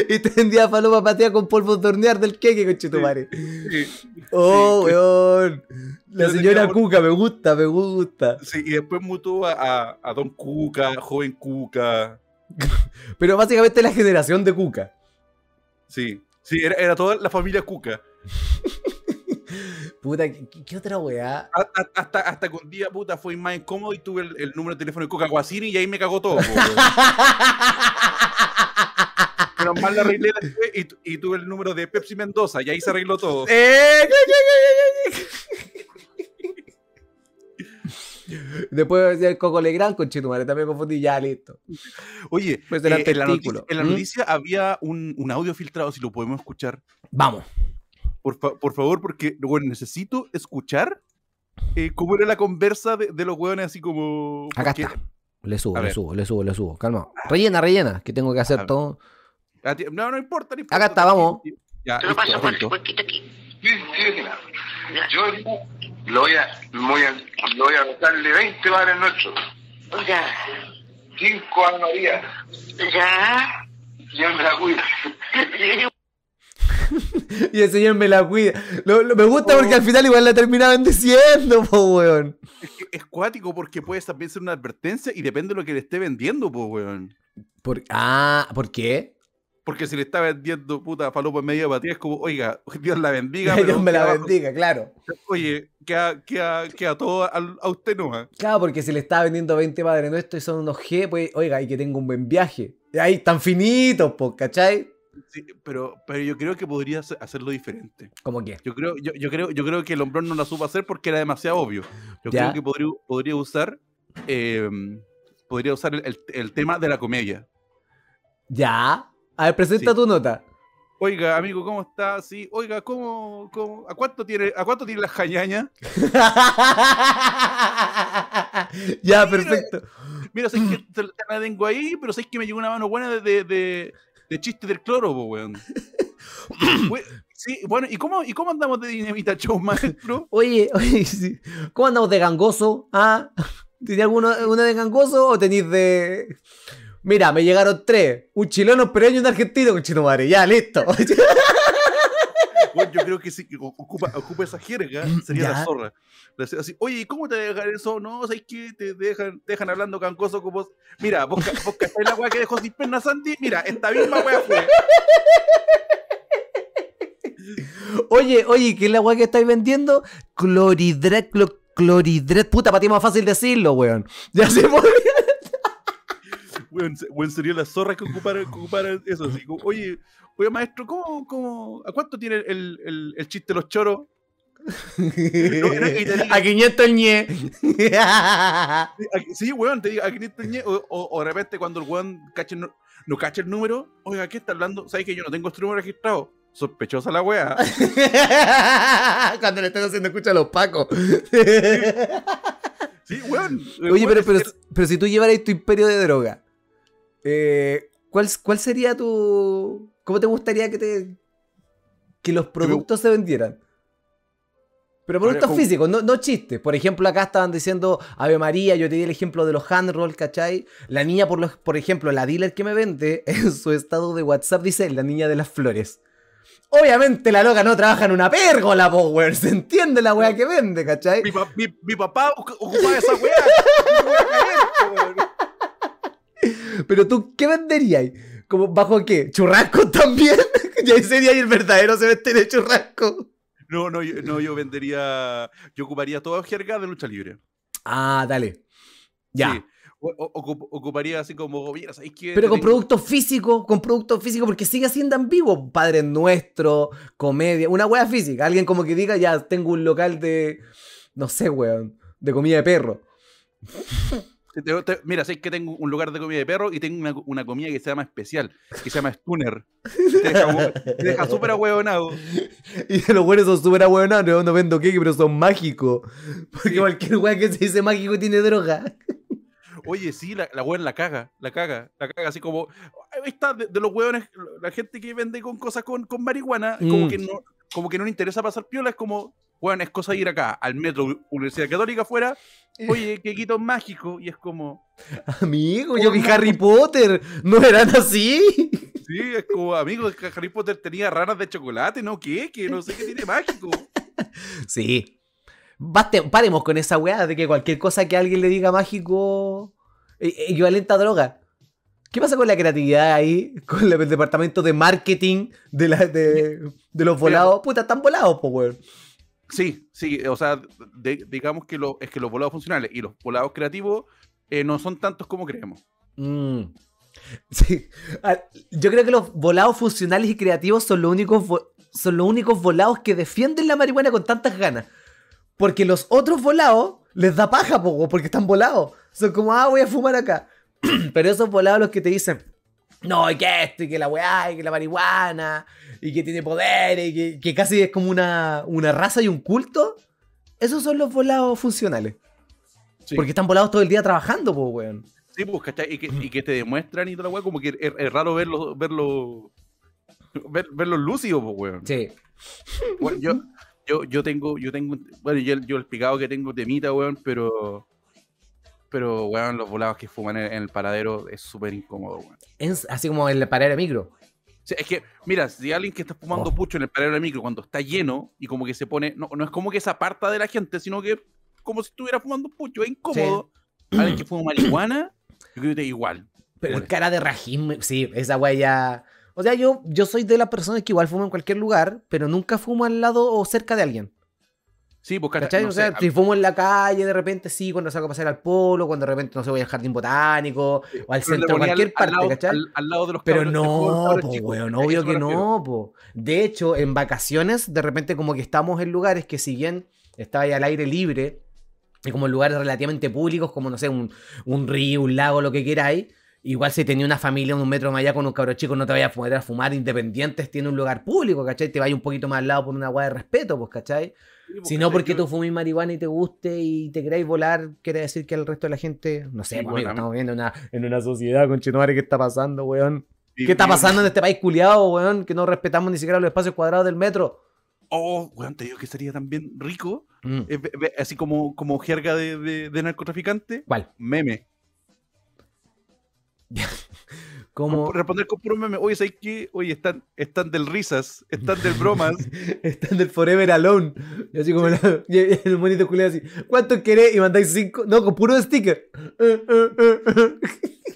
y te vendía paloma patea con polvo de hornear del queque, conchetumare. Sí, Oh, Sí, weón. La señora Cuca, me gusta, me gusta. sí, y después mutó a, a, a Don Cuca, Joven Cuca. [LAUGHS] Pero básicamente la generación de Cuca. Sí, sí, era, era toda la familia Cuca. [LAUGHS] Puta, ¿qué, qué otra weá? A- a- hasta, hasta que un día, puta, fue más incómodo y tuve el, el número de teléfono de Cuca Guasini y ahí me cagó todo. Pero [LAUGHS] mal la arreglé después y, y tuve el número de Pepsi Mendoza y ahí se arregló todo. [LAUGHS] ¡Eh! Después decía el Coco Legrand con Chetumare, también confundí, ya listo. Oye, Pues eh, en, la noticia, en la ¿Mm? noticia había un, un audio filtrado, si lo podemos escuchar. Vamos. Por, fa- por favor, porque bueno, necesito escuchar eh, cómo era la conversa de, de los hueones, así como. Acá porque- está. Le subo, A le ver. subo, le subo, le subo. Calma. Rellena, rellena, que tengo que hacer todo. a ti- No, no importa, no importa. Acá está, vamos. Ya, Te lo listo, paso por el aquí. Sí, sí, mira. Yo lo voy a, voy a, lo voy a darle 20 padres nuestros, Ya, 5 a María, ya. y él me la cuida. [LAUGHS] [LAUGHS] [LAUGHS] Y el señor me la cuida. Lo- lo- me gusta porque al final igual la terminaban diciendo, po, weón. Es, que es cuático porque puede también ser una advertencia y depende de lo que le esté vendiendo, pues, weón. Por- ah, ¿por qué? Porque si le está vendiendo puta falopa en medio batida, es como, oiga, [LAUGHS] Dios la bendiga. [LAUGHS] Dios me la bendiga, claro. Oye, queda, queda, queda todo a, a usted no. Claro, porque si le estaba vendiendo 20 padres nuestros y son unos G, pues, oiga, y que tengo un buen viaje. Y ahí tan finitos, po, ¿cachai? Sí, pero, pero yo creo que podría hacer- hacerlo diferente. ¿Cómo que? Yo creo, yo, yo creo, yo creo que el hombrón no la supo hacer porque era demasiado obvio. Yo Ya. creo que podría, podría usar eh, podría usar el, el- el tema de la comedia. Ya. A ver, presenta Sí. tu nota. Oiga, amigo, ¿cómo está? Sí, oiga, ¿cómo, cómo, a cuánto tiene, a cuánto tiene la jañaña? [LAUGHS] ya, perfecto. Mira, sé que te, te la tengo ahí, pero sé que me llegó una mano buena de, de, de, de chiste del cloro, po, weón. [COUGHS] We- sí, bueno, ¿y cómo, ¿y cómo andamos de dinamita show, maestro? [LAUGHS] Oye, oye, sí. ¿cómo andamos de gangoso? ¿Ah? [LAUGHS] ¿Tenía alguno una de gangoso o tenéis de.? Mira, me llegaron tres. Un chileno, un peruano y un argentino, con madre. Ya, listo. [LAUGHS] Weón, yo creo que si ocupa, ocupa esa jerga, sería Ya. la zorra. Así, Oye, ¿y ¿cómo te dejan eso? No, ¿sabes qué? Te dejan, te dejan hablando cancoso como... Mira, vos, vos cacháis la weá que dejó sin perna Sandy. Mira, esta misma weá fue. Oye, oye, ¿qué es la weá que estáis vendiendo? Cloridret, clo- cloridret. Puta, para ti es más fácil decirlo, weón. Ya se podría. Se- weón, sería la zorra que ocupara, que ocupara eso. Así, como, oye, oye, maestro, ¿cómo, cómo, ¿a cuánto tiene el, el, el chiste de los choros? [LAUGHS] no, diga- A 500 el ñe. Sí, weón, te digo, a 500 ñe, o, o, o de repente cuando el weón cache nu- no cacha el número, oiga, ¿qué está hablando? ¿Sabes que yo no tengo este número registrado? Sospechosa la weá. [LAUGHS] Cuando le están haciendo escucha a los pacos. Sí, weón. Oye, Weón, pero, pero, pero si tú llevaras tu imperio de droga, eh, ¿cuál, ¿cuál sería tu. ¿Cómo te gustaría que te. que los productos se vendieran? Pero productos físicos, no, no chistes. Por ejemplo, acá estaban diciendo Ave María, yo te di el ejemplo de los handroll, ¿cachai? La niña, por, los, por ejemplo, la dealer que me vende, [LAUGHS] en su estado de WhatsApp dice la niña de las flores. Obviamente la loca no trabaja en una pérgola, Power. [LAUGHS] Se entiende la weá que vende, ¿cachai? mi, pa- mi- mi papá ocu- ocupaba esa weá. [LAUGHS] ¿Cómo voy a caer, weón? Pero tú, ¿qué venderías? ¿Como bajo qué? ¿Churrasco [LAUGHS] también? y ahí sería el verdadero semestre de churrasco. No, no, yo, no, yo vendería. Yo ocuparía toda jerga de lucha libre. Ah, dale. Ya. Sí. O- o- ocup- ocuparía así como, mira, ¿sabes qué? Pero con productos físicos, con productos físicos, porque sigue siendo ambiguo. Padre nuestro, comedia, una wea física. Alguien como que diga, ya tengo un local de, no sé, weón, de comida de perro. Te- te- te- mira, sé que tengo un lugar de comida de perro y tengo una, una comida que se llama especial, que se llama Stunner. Te deja, hue- te deja súper ahueonado. [LAUGHS] Y los buenos son súper abuenados, no, no vendo queque, pero son mágicos. Porque Sí. cualquier wea que se dice mágico tiene droga. Oye, sí, la, la weón la caga, la caga, la caga, así como. Ahí está, de, de los hueones, la gente que vende con cosas con, con marihuana, como, Mm. que no, como que no le interesa pasar piola, es como, weón, es cosa de ir acá, al metro Universidad Católica afuera, oye, que quito mágico, y es como, Amigo, yo vi Harry Potter. ¿No eran así? sí, es como, amigo, Harry Potter tenía ranas de chocolate, ¿no? ¿Qué? Que no sé qué tiene mágico. Sí. Baste- paremos con esa weá de que cualquier cosa que alguien le diga mágico eh, equivalente a droga. ¿Qué pasa con la creatividad ahí? Con el departamento de marketing de, la, de, de los volados. Puta, están volados, po, weón. Sí, sí, o sea, digamos que lo, es que los volados funcionales y los volados creativos eh, no son tantos como creemos. Mm. Sí. Yo creo que los volados funcionales y creativos son los únicos son los únicos volados que defienden la marihuana con tantas ganas. Porque los otros volados les da paja, po, weón, porque están volados. Son como, ah, voy a fumar acá. [CLEARS THROAT] Pero esos volados los que te dicen, no, y que esto, y que la weá, y que la marihuana, y que tiene poder, y que, que casi es como una, una raza y un culto. Esos son los volados funcionales. Sí. Porque están volados todo el día trabajando, po, weón. Sí, pues, ¿cachai? Y que, y que te demuestran y toda la weá, como que es, es raro verlo, verlo, ver, verlos lúcidos, pues, weón. Sí. Bueno, yo, yo, yo tengo, yo tengo, bueno, yo, yo el picado que tengo temita, weón, pero, pero, weón, los volados que fuman en, en el paradero es súper incómodo, weón. Es así como el parar de micro. O sea, es que, mira, si alguien que está fumando Oh. pucho en el paradero de micro cuando está lleno y como que se pone, no, no es como que se aparta de la gente, sino que como si estuviera fumando pucho, es incómodo. Alguien que fuma marihuana, yo creo que es igual. Pero el cara de Rajim, sí, esa weá ya. O sea, yo, yo soy de las personas que igual fumo en cualquier lugar, pero nunca fumo al lado o cerca de alguien. Sí, pues, cacha- ¿Cachai? no o sé, sea, a- si fumo en la calle, de repente sí, cuando salgo a pasar al polo, cuando de repente no sé, voy al jardín botánico, o al centro, cualquier al- parte, al lado, ¿cachai? al- al lado de los Pero no, chicos. weón, obvio que no, po. De hecho, en vacaciones, de repente como que estamos en lugares que si bien estaba ahí al aire libre, y como en lugares relativamente públicos, como no sé, un, un río, un lago, lo que queráis, igual si tenía una familia un metro más allá con un cabro chico, no te vayas a poder a fumar independientes, tiene un lugar público, ¿cachai? Te vayas un poquito más al lado por una weá de respeto, pues, ¿cachai? Sí, Si no ¿cachai? porque Yo- tú fumes marihuana y te guste y te queráis volar, quiere decir que el resto de la gente, no sé, Sí, pues, amigo, estamos viendo una, en una sociedad, con ¿qué está pasando, weón? Sí, ¿Qué está pasando en este país culiado, weón? Que no respetamos ni siquiera los espacios cuadrados del metro. Oh, weón, te digo que sería también rico, Mm. eh, así como, como jerga de, de, de narcotraficante, ¿Cuál? meme. [LAUGHS] Como Responder con puro meme. Oye, ¿sabes qué? Oye, están, están del risas, están del bromas. [LAUGHS] están del Forever Alone. Y así como la- [LAUGHS] y el monito culé así. ¿Cuánto querés? Y mandáis cinco. No, con puro sticker. [LAUGHS] Eh, eh, eh, eh.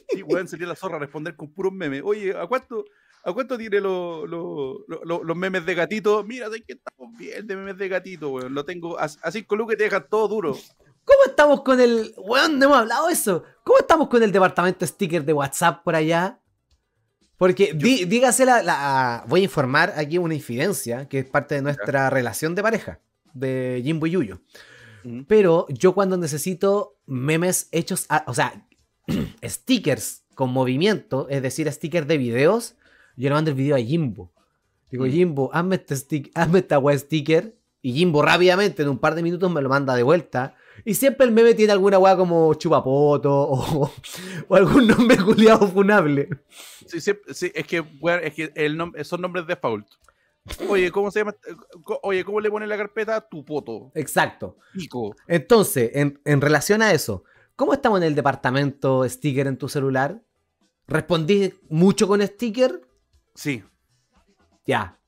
Sí, weón, sería la zorra responder con puros memes. Oye, ¿a cuánto, a cuánto tiene lo- lo- lo- lo- los memes de gatito? Mira, sé que estamos bien de memes de gatito, weón. Lo tengo a, a cinco lucas y te dejan todo duro. ¿Cómo estamos con el. Weón, no hemos hablado eso. ¿Cómo estamos con el departamento sticker de WhatsApp por allá? Porque di- dígase la, la- Voy a informar aquí una infidencia que es parte de nuestra relación de pareja. De Jimbo y Yuyo. Pero yo cuando necesito memes hechos, a- o sea, [CLEARS THROAT] stickers con movimiento, es decir, stickers de videos, yo le mando el video a Jimbo. Digo, Mm. Jimbo, hazme, este stick, hazme esta wea sticker. Y Jimbo rápidamente, en un par de minutos, me lo manda de vuelta. Y siempre el meme tiene alguna wea como chupapoto o, o algún nombre culiado funable. Sí, sí, sí, es que, weón, es que el nom- son nombres default. Oye, ¿cómo se llama? Oye, ¿cómo le pones la carpeta? Tu poto. Exacto. Pico. Entonces, en, en relación a eso, ¿cómo estamos en el departamento sticker en tu celular? ¿Respondí mucho con sticker? Sí, Ya.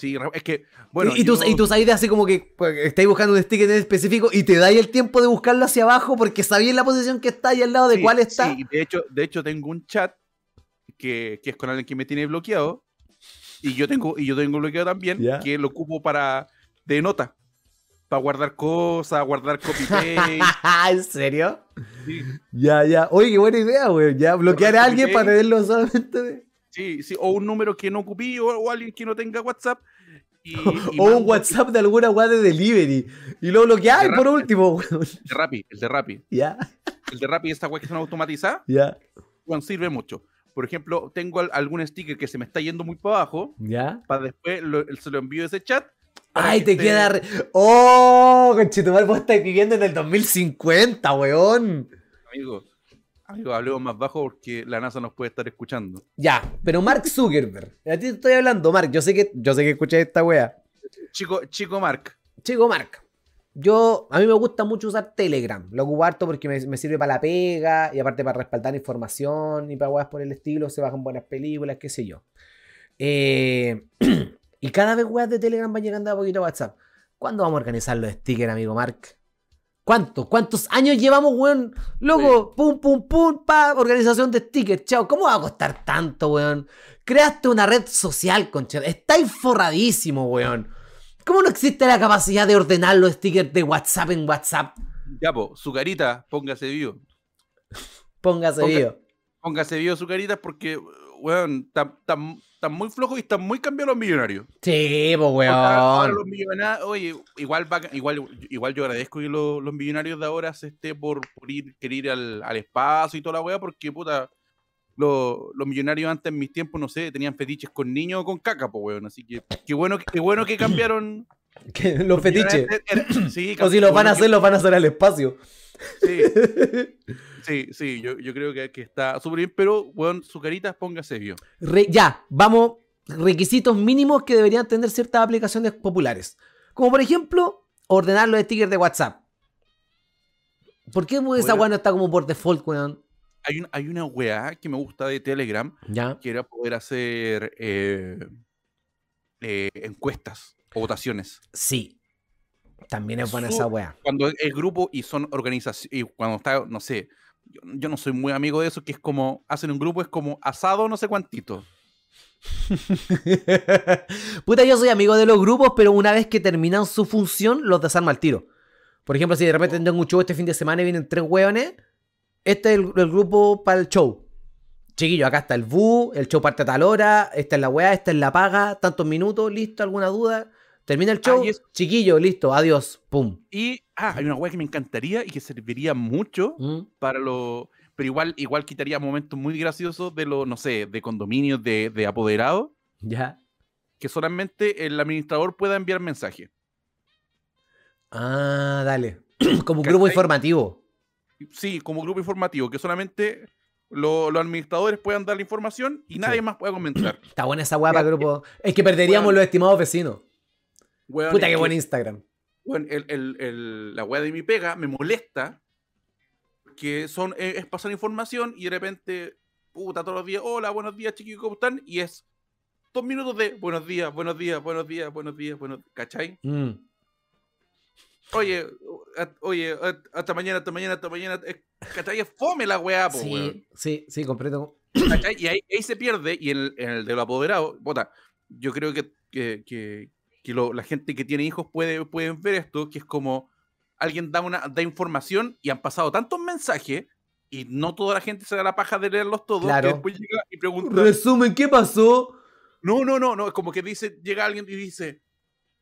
Sí, es que, bueno. y, yo- y tú sabes así como que pues, estáis buscando un sticker en específico y te dais el tiempo de buscarlo hacia abajo porque sabías la posición que está y al lado de sí, cuál está. Sí, de hecho, de hecho tengo un chat que, que es con alguien que me tiene bloqueado. Y yo tengo, y yo tengo bloqueado también, que lo ocupo para de nota. Para guardar cosas, guardar copy [LAUGHS] paste. ¿En serio? sí, Ya, ya. Oye, qué buena idea, güey. Ya, bloquear a alguien para tenerlo solamente de... sí, sí, o un número que no ocupí, o, o alguien que no tenga WhatsApp. Y, [LAUGHS] y o un WhatsApp de alguna weá de delivery. Y lo bloqueáis De por último, weón. El de Rappi, el de Rappi. Ya, El de Rappi, esta web que son automatizadas, ya, bueno, sirve mucho. Por ejemplo, tengo al- algún sticker que se me está yendo muy para abajo, ya. para después lo- se lo envío a ese chat. Ay, que te queda. re- ¡Oh! Conchetumar, vos estás viviendo en el 2050, weón. Amigo, hablemos más bajo porque la NASA nos puede estar escuchando. Ya, pero Mark Zuckerberg. A ti te estoy hablando, Mark. Yo sé que, yo sé que escuché esta wea. Chico, chico Mark, Chico, Mark. Yo, a mí me gusta mucho usar Telegram. Lo ocupo harto porque me, me sirve para la pega y aparte para respaldar información y para weas por el estilo. Se bajan buenas películas, qué sé yo. Eh, [CLEARS THROAT] y cada vez weas de Telegram van llegando a poquito a WhatsApp. ¿Cuándo vamos a organizar los stickers, amigo Mark? ¿Cuántos? ¿Cuántos años llevamos, weón? Loco, pum, pum, pum, pa, organización de stickers, chao. ¿Cómo va a costar tanto, weón? Creaste una red social, concha. Estáis forradísimo, weón. ¿Cómo no existe la capacidad de ordenar los stickers de WhatsApp en WhatsApp? ya po, su carita, póngase vivo. Póngase Ponga- video. Póngase vivo su carita porque, weón, están tan, tan muy flojos y están muy cambiados los millonarios. Sí, pues, ahora- weón. los millonarios, oye, igual, va, igual, igual yo agradezco que lo- los millonarios de ahora se esté por, por ir, querer ir al, al espacio y toda la weá, porque puta, lo- los millonarios antes en mis tiempos, no sé, tenían fetiches con niños o con caca, pues weón. Así que qué bueno, qué bueno que cambiaron. [CLEARS THROAT] [CLEARS THROAT] [LAUGHS] Los fetiches. millonarios era- sí, [CLEARS THROAT] O si los van a hacer, los van a hacer al espacio. Sí, [LAUGHS] sí, sí, yo, yo creo que, que está súper bien, pero, weón, su carita, póngase. Re- ya, vamos. Requisitos mínimos que deberían tener ciertas aplicaciones populares. Como por ejemplo, ordenar los stickers de WhatsApp. ¿Por qué esa weá no está como por default, weón? Hay, un- hay una weá que me gusta de Telegram, Ya. que era poder hacer eh, eh, encuestas o votaciones. Sí. También es buena Su- esa weá. Cuando es grupo y son organizaciones, y cuando está, no sé, yo, yo no soy muy amigo de eso, que es como, hacen un grupo, es como asado no sé cuántito. [LAUGHS] Puta, yo soy amigo de los grupos, pero una vez que terminan su función, los desarmo al tiro. Por ejemplo, si de repente tengo un show este fin de semana y vienen tres hueones, este es el, el grupo para el show. Chiquillo, acá está el bu, el show parte a tal hora, esta es la weá, esta es la paga, tantos minutos, listo, alguna duda. Termina el show, y es- chiquillo, listo, adiós, pum. Y, ah, hay una weá que me encantaría y que serviría mucho Mm. para lo pero igual, igual quitaría momentos muy graciosos de los, no sé, de condominios, de, de apoderados, Ya. que solamente el administrador pueda enviar mensaje. Ah, dale. [CLEARS THROAT] Como un grupo informativo. Sí, como grupo informativo, que solamente lo- los administradores puedan dar la información y nadie más pueda comentar. [CLEARS THROAT] Está buena esa para grupo. Es que perderíamos los estimados vecinos. Weón, Puta que- buen Instagram. Bueno, el, el- el- la weá de mi pega me molesta que son, eh, es pasar información y de repente puta, todos los días, hola, buenos días, chiquillos, ¿cómo están? Y es dos minutos de buenos días, buenos días, buenos días, buenos días, buenos ¿cachai? Mm. Oye, a- oye, a- hasta mañana, hasta mañana, hasta mañana. ¿Cachai? Es fome la weá, po, weón. Sí, sí, sí, completo. ¿Cachai? Y ahí, ahí se pierde, y en el, en el de los apoderados, puta, yo creo que, que, que- que lo- la gente que tiene hijos puede, pueden ver esto, que es como alguien da, una, da información y han pasado tantos mensajes y no toda la gente se da la paja de leerlos todos, Claro. que después llega y pregunta, Resumen, ¿qué pasó? no, no, no, no, es como que dice, llega alguien y dice,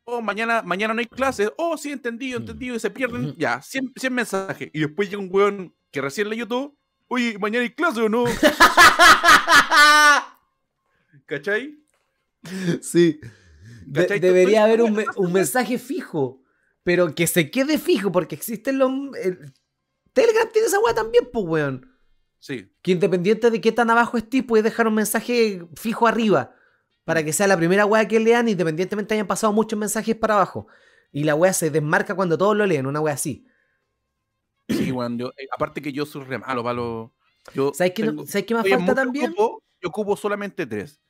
oh, mañana, mañana no hay clases, oh, sí, entendido, entendido, y se pierden, ya, 100, 100 mensajes, y después llega un weón que recién leyó todo, oye, mañana hay clase o no, [LAUGHS] ¿cachai? sí. Debería haber un, un mensaje fijo, pero que se quede fijo, porque existen los. el- Telegram tiene esa weá también, pues, weón. Sí, Que independiente de qué tan abajo estés, puedes dejar un mensaje fijo arriba. Para que sea la primera weá que lean, independientemente hayan pasado muchos mensajes para abajo. Y la weá se desmarca cuando todos lo leen, una weá así. sí, weón, yo, eh, aparte que yo soy re malo. Yo ¿Sabes qué, no- ¿sabes qué en falta también? yo ocupo solamente tres,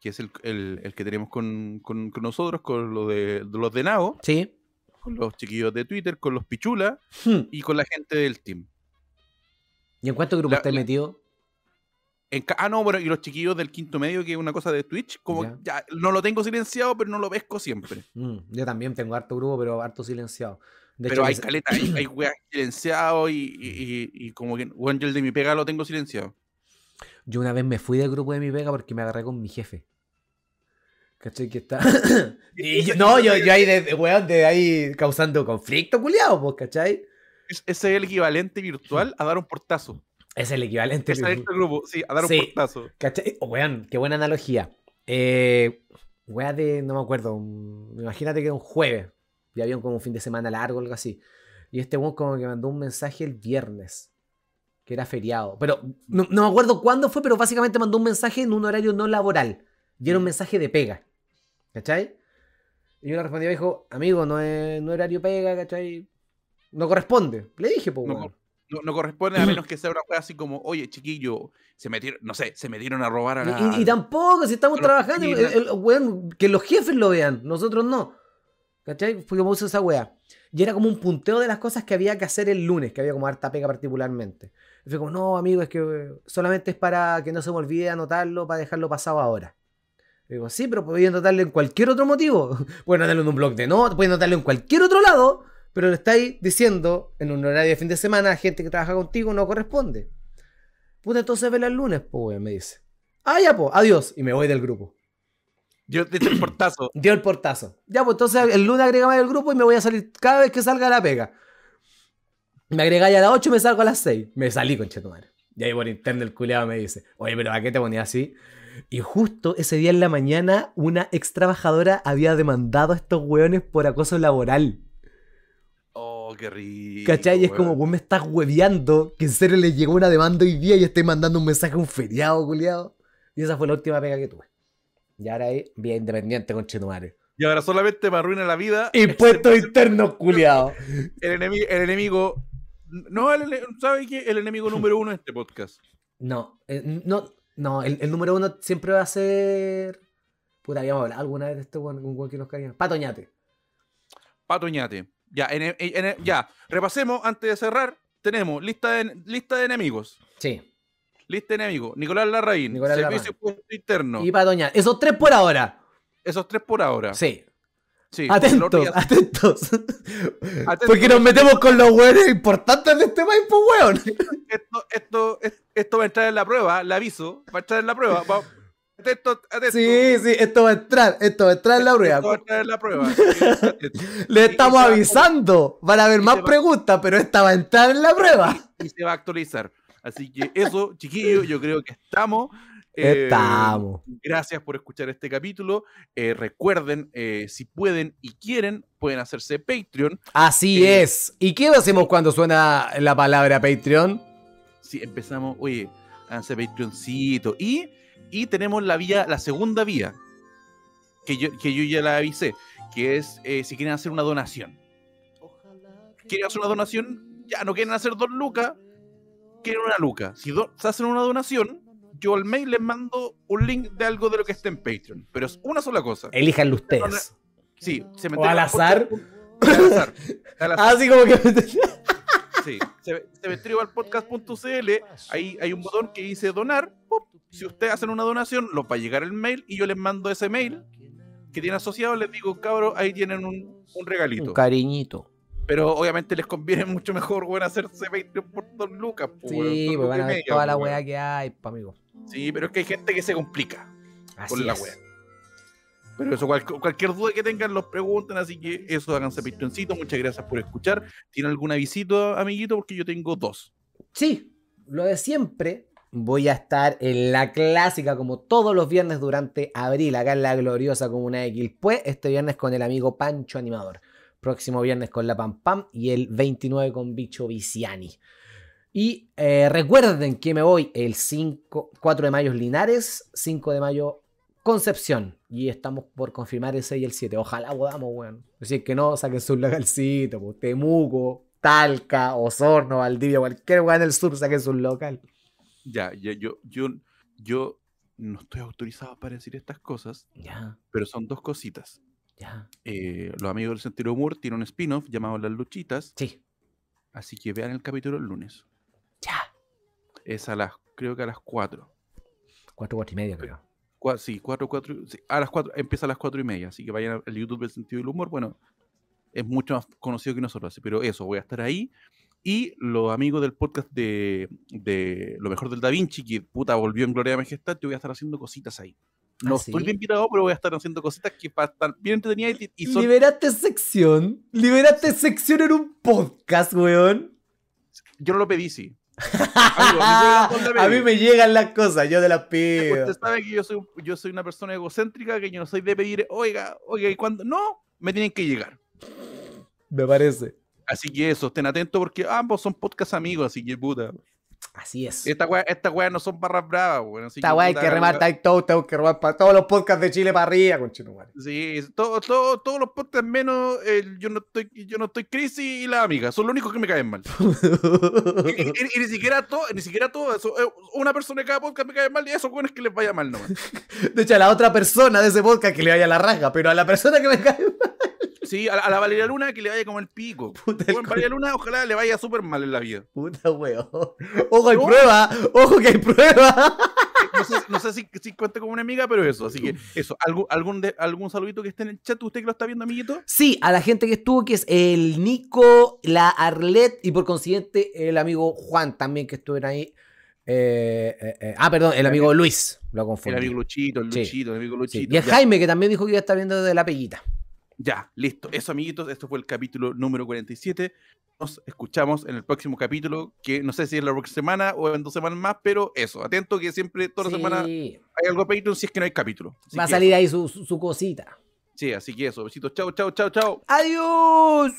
que es el, el- el que tenemos con, con- con nosotros, con lo de, los de Nao, Sí. con los chiquillos de Twitter, con los pichulas Hmm. y con la gente del team. ¿Y en cuántos grupos estás metido? En ah, no, bueno, y los chiquillos del quinto medio, que es una cosa de Twitch, como Ya. ya, no lo tengo silenciado, pero no lo pesco siempre. Mm, yo también tengo harto grupo, pero harto silenciado. De pero hecho, hay caleta, hay, hay weas y, y, y- y como que, bueno, yo el de mi pega lo tengo silenciado. Yo una vez me fui del grupo de mi pega porque me agarré con mi jefe. ¿Cachai? Que está. [LAUGHS] y yo- no, yo, yo ahí, de, weón, de ahí causando conflicto, culiado, pues, ¿cachai? Es- ese es el equivalente virtual a dar un portazo. Es el equivalente. Es este grupo, sí, a dar un Sí. portazo. ¿Cachai? Oh, weón, qué buena analogía. Eh, weá de, no me acuerdo, un- imagínate que era un jueves. Y había como un fin de semana largo o algo así. Y este weón como que mandó un mensaje el viernes. Que era feriado. Pero no, no me acuerdo cuándo fue, pero básicamente mandó un mensaje en un horario no laboral. Y era un mensaje de pega. ¿Cachai? Y yo le respondí y dijo, amigo, no es, no horario pega, ¿cachai? No corresponde. Le dije, pues, No. No, no corresponde a menos [CLEARS THROAT] que sea una wea así como, oye, chiquillo, se metieron, no sé, se metieron a robar a la... Y, y- y tampoco, si estamos trabajando, el- que los jefes lo vean, nosotros no. ¿Cachai? Fue como hizo esa weá. Y era como un punteo de las cosas que había que hacer el lunes, que había como harta pega particularmente. Y fue como, no, amigo, es que eh, solamente es para que no se me olvide anotarlo, para dejarlo pasado ahora. Y digo, sí, pero podéis anotarlo en cualquier otro motivo. [LAUGHS] Puedes anotarlo en un blog de notas, puedes anotarlo en cualquier otro lado, pero le estáis diciendo en un horario de fin de semana a gente que trabaja contigo no corresponde. Puta, entonces vela el lunes, pues, me dice. Ah, ya, pues, adiós. Y me voy del grupo. Yo te eché el portazo. [CLEARS THROAT] Dio el portazo. Ya, pues entonces el lunes agregame al grupo y me voy a salir cada vez que salga la pega. Me agregáis a las 8 y me salgo a las 6. Me salí, conchetumare. Y ahí por internet el culeado me dice, oye, pero ¿a qué te ponías así? Y justo ese día en la mañana, una ex trabajadora había demandado a estos hueones por acoso laboral. Oh, qué rico. ¿Cachai? Y es como, vos me estás hueveando, que en serio le llegó una demanda hoy día y estoy mandando un mensaje a un feriado, culiado. Y esa fue la última pega que tuve. Y ahora ahí, vía independiente, conchetumare. Y ahora solamente me arruina la vida. Impuestos internos, culiado. El, enemi- el enemigo. No, el, ¿sabe qué? El enemigo número uno de este podcast. No, eh, no, no, el, el número uno siempre va a ser. Puta, habíamos hablado alguna vez de este un weón que nos caía. Patoñate. Patoñate. Ya, ya, repasemos antes de cerrar. Tenemos lista de, lista de enemigos. Sí. Lista de enemigos. Nicolás Larraín. Nicolás Servicio Puesto Interno. Y Patoñate. Esos tres por ahora. Esos tres por ahora. Sí. Sí, Atentos, atentos. Atentos. Porque nos metemos con los weones importantes de este país, pues weón. Esto, esto, es- esto va a entrar en la prueba, le aviso. Va a entrar en la prueba. Va- Atento, atento. Sí, sí, esto va a entrar, esto va a entrar en la Esto va a prueba. entrar en la prueba. Le estamos avisando. Van a haber más preguntas, pero esta va a entrar en la prueba. y se va a actualizar. Así que eso, chiquillos, yo creo que estamos. Eh, Estamos. Gracias por escuchar este capítulo. Eh, recuerden, eh, si pueden y quieren, pueden hacerse Patreon. Así Eh, es. ¿Y qué hacemos cuando suena la palabra Patreon? Si empezamos, oye, háganse Patreoncito. Y, y tenemos la vía, la segunda vía, que yo, que yo ya la avisé, que es eh, si quieren hacer una donación. Quieren hacer una donación, ya no quieren hacer dos lucas, quieren una luca. Si se hacen una donación, yo al mail les mando un link de algo de lo que esté en Patreon. Pero es una sola cosa. Elíjanlo ustedes. Sí, se O al azar. Al azar. Al azar. Así como que. Sí, se, cementeriopodcast.cl, ahí hay un botón que dice donar. ¡pup! Si ustedes hacen una donación, los va a llegar el mail y yo les mando ese mail que tiene asociado. Les digo, cabros, ahí tienen un, un regalito. Un cariñito. Pero obviamente les conviene [LAUGHS] mucho mejor, bueno, hacerse Patreon por dos lucas. weón, Sí, pues van a ver media, toda la weá weón. que hay, pa' amigo. Sí, pero es que hay gente que se complica Así con la wea. Pero eso, cual- cualquier duda que tengan, los preguntan, así que eso, háganse Patreoncito. Muchas gracias por escuchar. ¿Tiene alguna visita, amiguito? Porque yo tengo dos. Sí, lo de siempre. Voy a estar en la clásica como todos los viernes durante abril, acá en la gloriosa comuna de Quilpué. Este viernes con el amigo Pancho Animador. Próximo viernes con la Pam Pam y el 29 con Bicho Viciani. Y eh, recuerden que me voy el 5, 4 de mayo es Linares, 5 de mayo Concepción. Y estamos por confirmar el 6 y el 7. Ojalá podamos, weón. Si es que no, saquen su localcito, pues, Temuco, Talca, Osorno, Valdivia, cualquier weón del sur, saquen su local. Ya, ya, yo, yo, yo no estoy autorizado para decir estas cosas, Ya, pero son dos cositas. Ya. Eh, los amigos del Sentido Humor tienen un spin-off llamado Las Luchitas, Sí, así que vean el capítulo el lunes. ya. Es a las, creo que a las 4. 4, 4 y media, creo. Cua- sí, 4, 4, a las 4, empieza a las 4 y media, así que vayan al YouTube del Sentido del Humor. Bueno, es mucho más conocido que nosotros, así, pero eso, voy a estar ahí. Y los amigos del podcast de, de Lo Mejor del Da Vinci, que puta volvió en Gloria y Majestad, yo voy a estar haciendo cositas ahí. No ¿Ah, estoy sí? bien invitado, pero voy a estar haciendo cositas que para estar bien entretenidas y, y son Liberaste sección. Liberaste sección en un podcast, weón. Yo no lo pedí, sí. [LAUGHS] Amigo, a mí me llegan las cosas, yo te las pido. Usted sabe que yo soy, yo soy una persona egocéntrica, que yo no soy de pedir, oiga, oiga, y cuando no, me tienen que llegar. Me parece. Así que eso, estén atentos porque ambos son podcast amigos, así que puta. Así es. Esta weá, esta no son barras bravas, weón. Esta weá hay que tight toe, tengo que remar para todos los podcasts de Chile para arriba, conchetumare. Sí, todo, todo, todos los podcasts menos el yo no estoy, yo no estoy crisis y la amiga, son los únicos que me caen mal. Y, [LAUGHS] y- y- y ni siquiera todo, ni siquiera todo eso, eh, una persona de cada podcast me cae mal y eso es que les vaya mal nomás. De hecho, a la otra persona de ese podcast que le vaya la raja, pero a la persona que me cae Sí, a, la- a la Valeria Luna que le vaya como el pico. [LAUGHS] Puta, el Bueno, Valeria Luna ojalá le vaya súper mal en la vida. Puta weón. Ojo, hay No. prueba. Ojo que hay prueba. No sé, no sé si, si cuenta como una amiga, pero eso. Así que [LAUGHS] eso, ¿algún, algún, de- algún saludito que esté en el chat? ¿Usted que lo está viendo, amiguito? Sí, a la gente que estuvo, que es el Nico, la Arlet y por consiguiente el amigo Juan también que estuvieron ahí. Eh, eh, eh, ah, perdón, el amigo Luis. Lo El confundí. amigo Luchito, el Sí. Luchito, el amigo Sí, Luchito. Y el ya, Jaime que también dijo que iba a estar viendo desde la peguita. Ya, listo. Eso, amiguitos, esto fue el capítulo número 47. Nos escuchamos en el próximo capítulo, que no sé si es la próxima semana o en dos semanas más, pero eso, atento que siempre, toda la semana, hay algo de Patreon si es que no hay capítulo. Así Va a salir eso. ahí su, su- su cosita. Sí, así que eso. Besitos, chao, chao, chao, chao. ¡Adiós!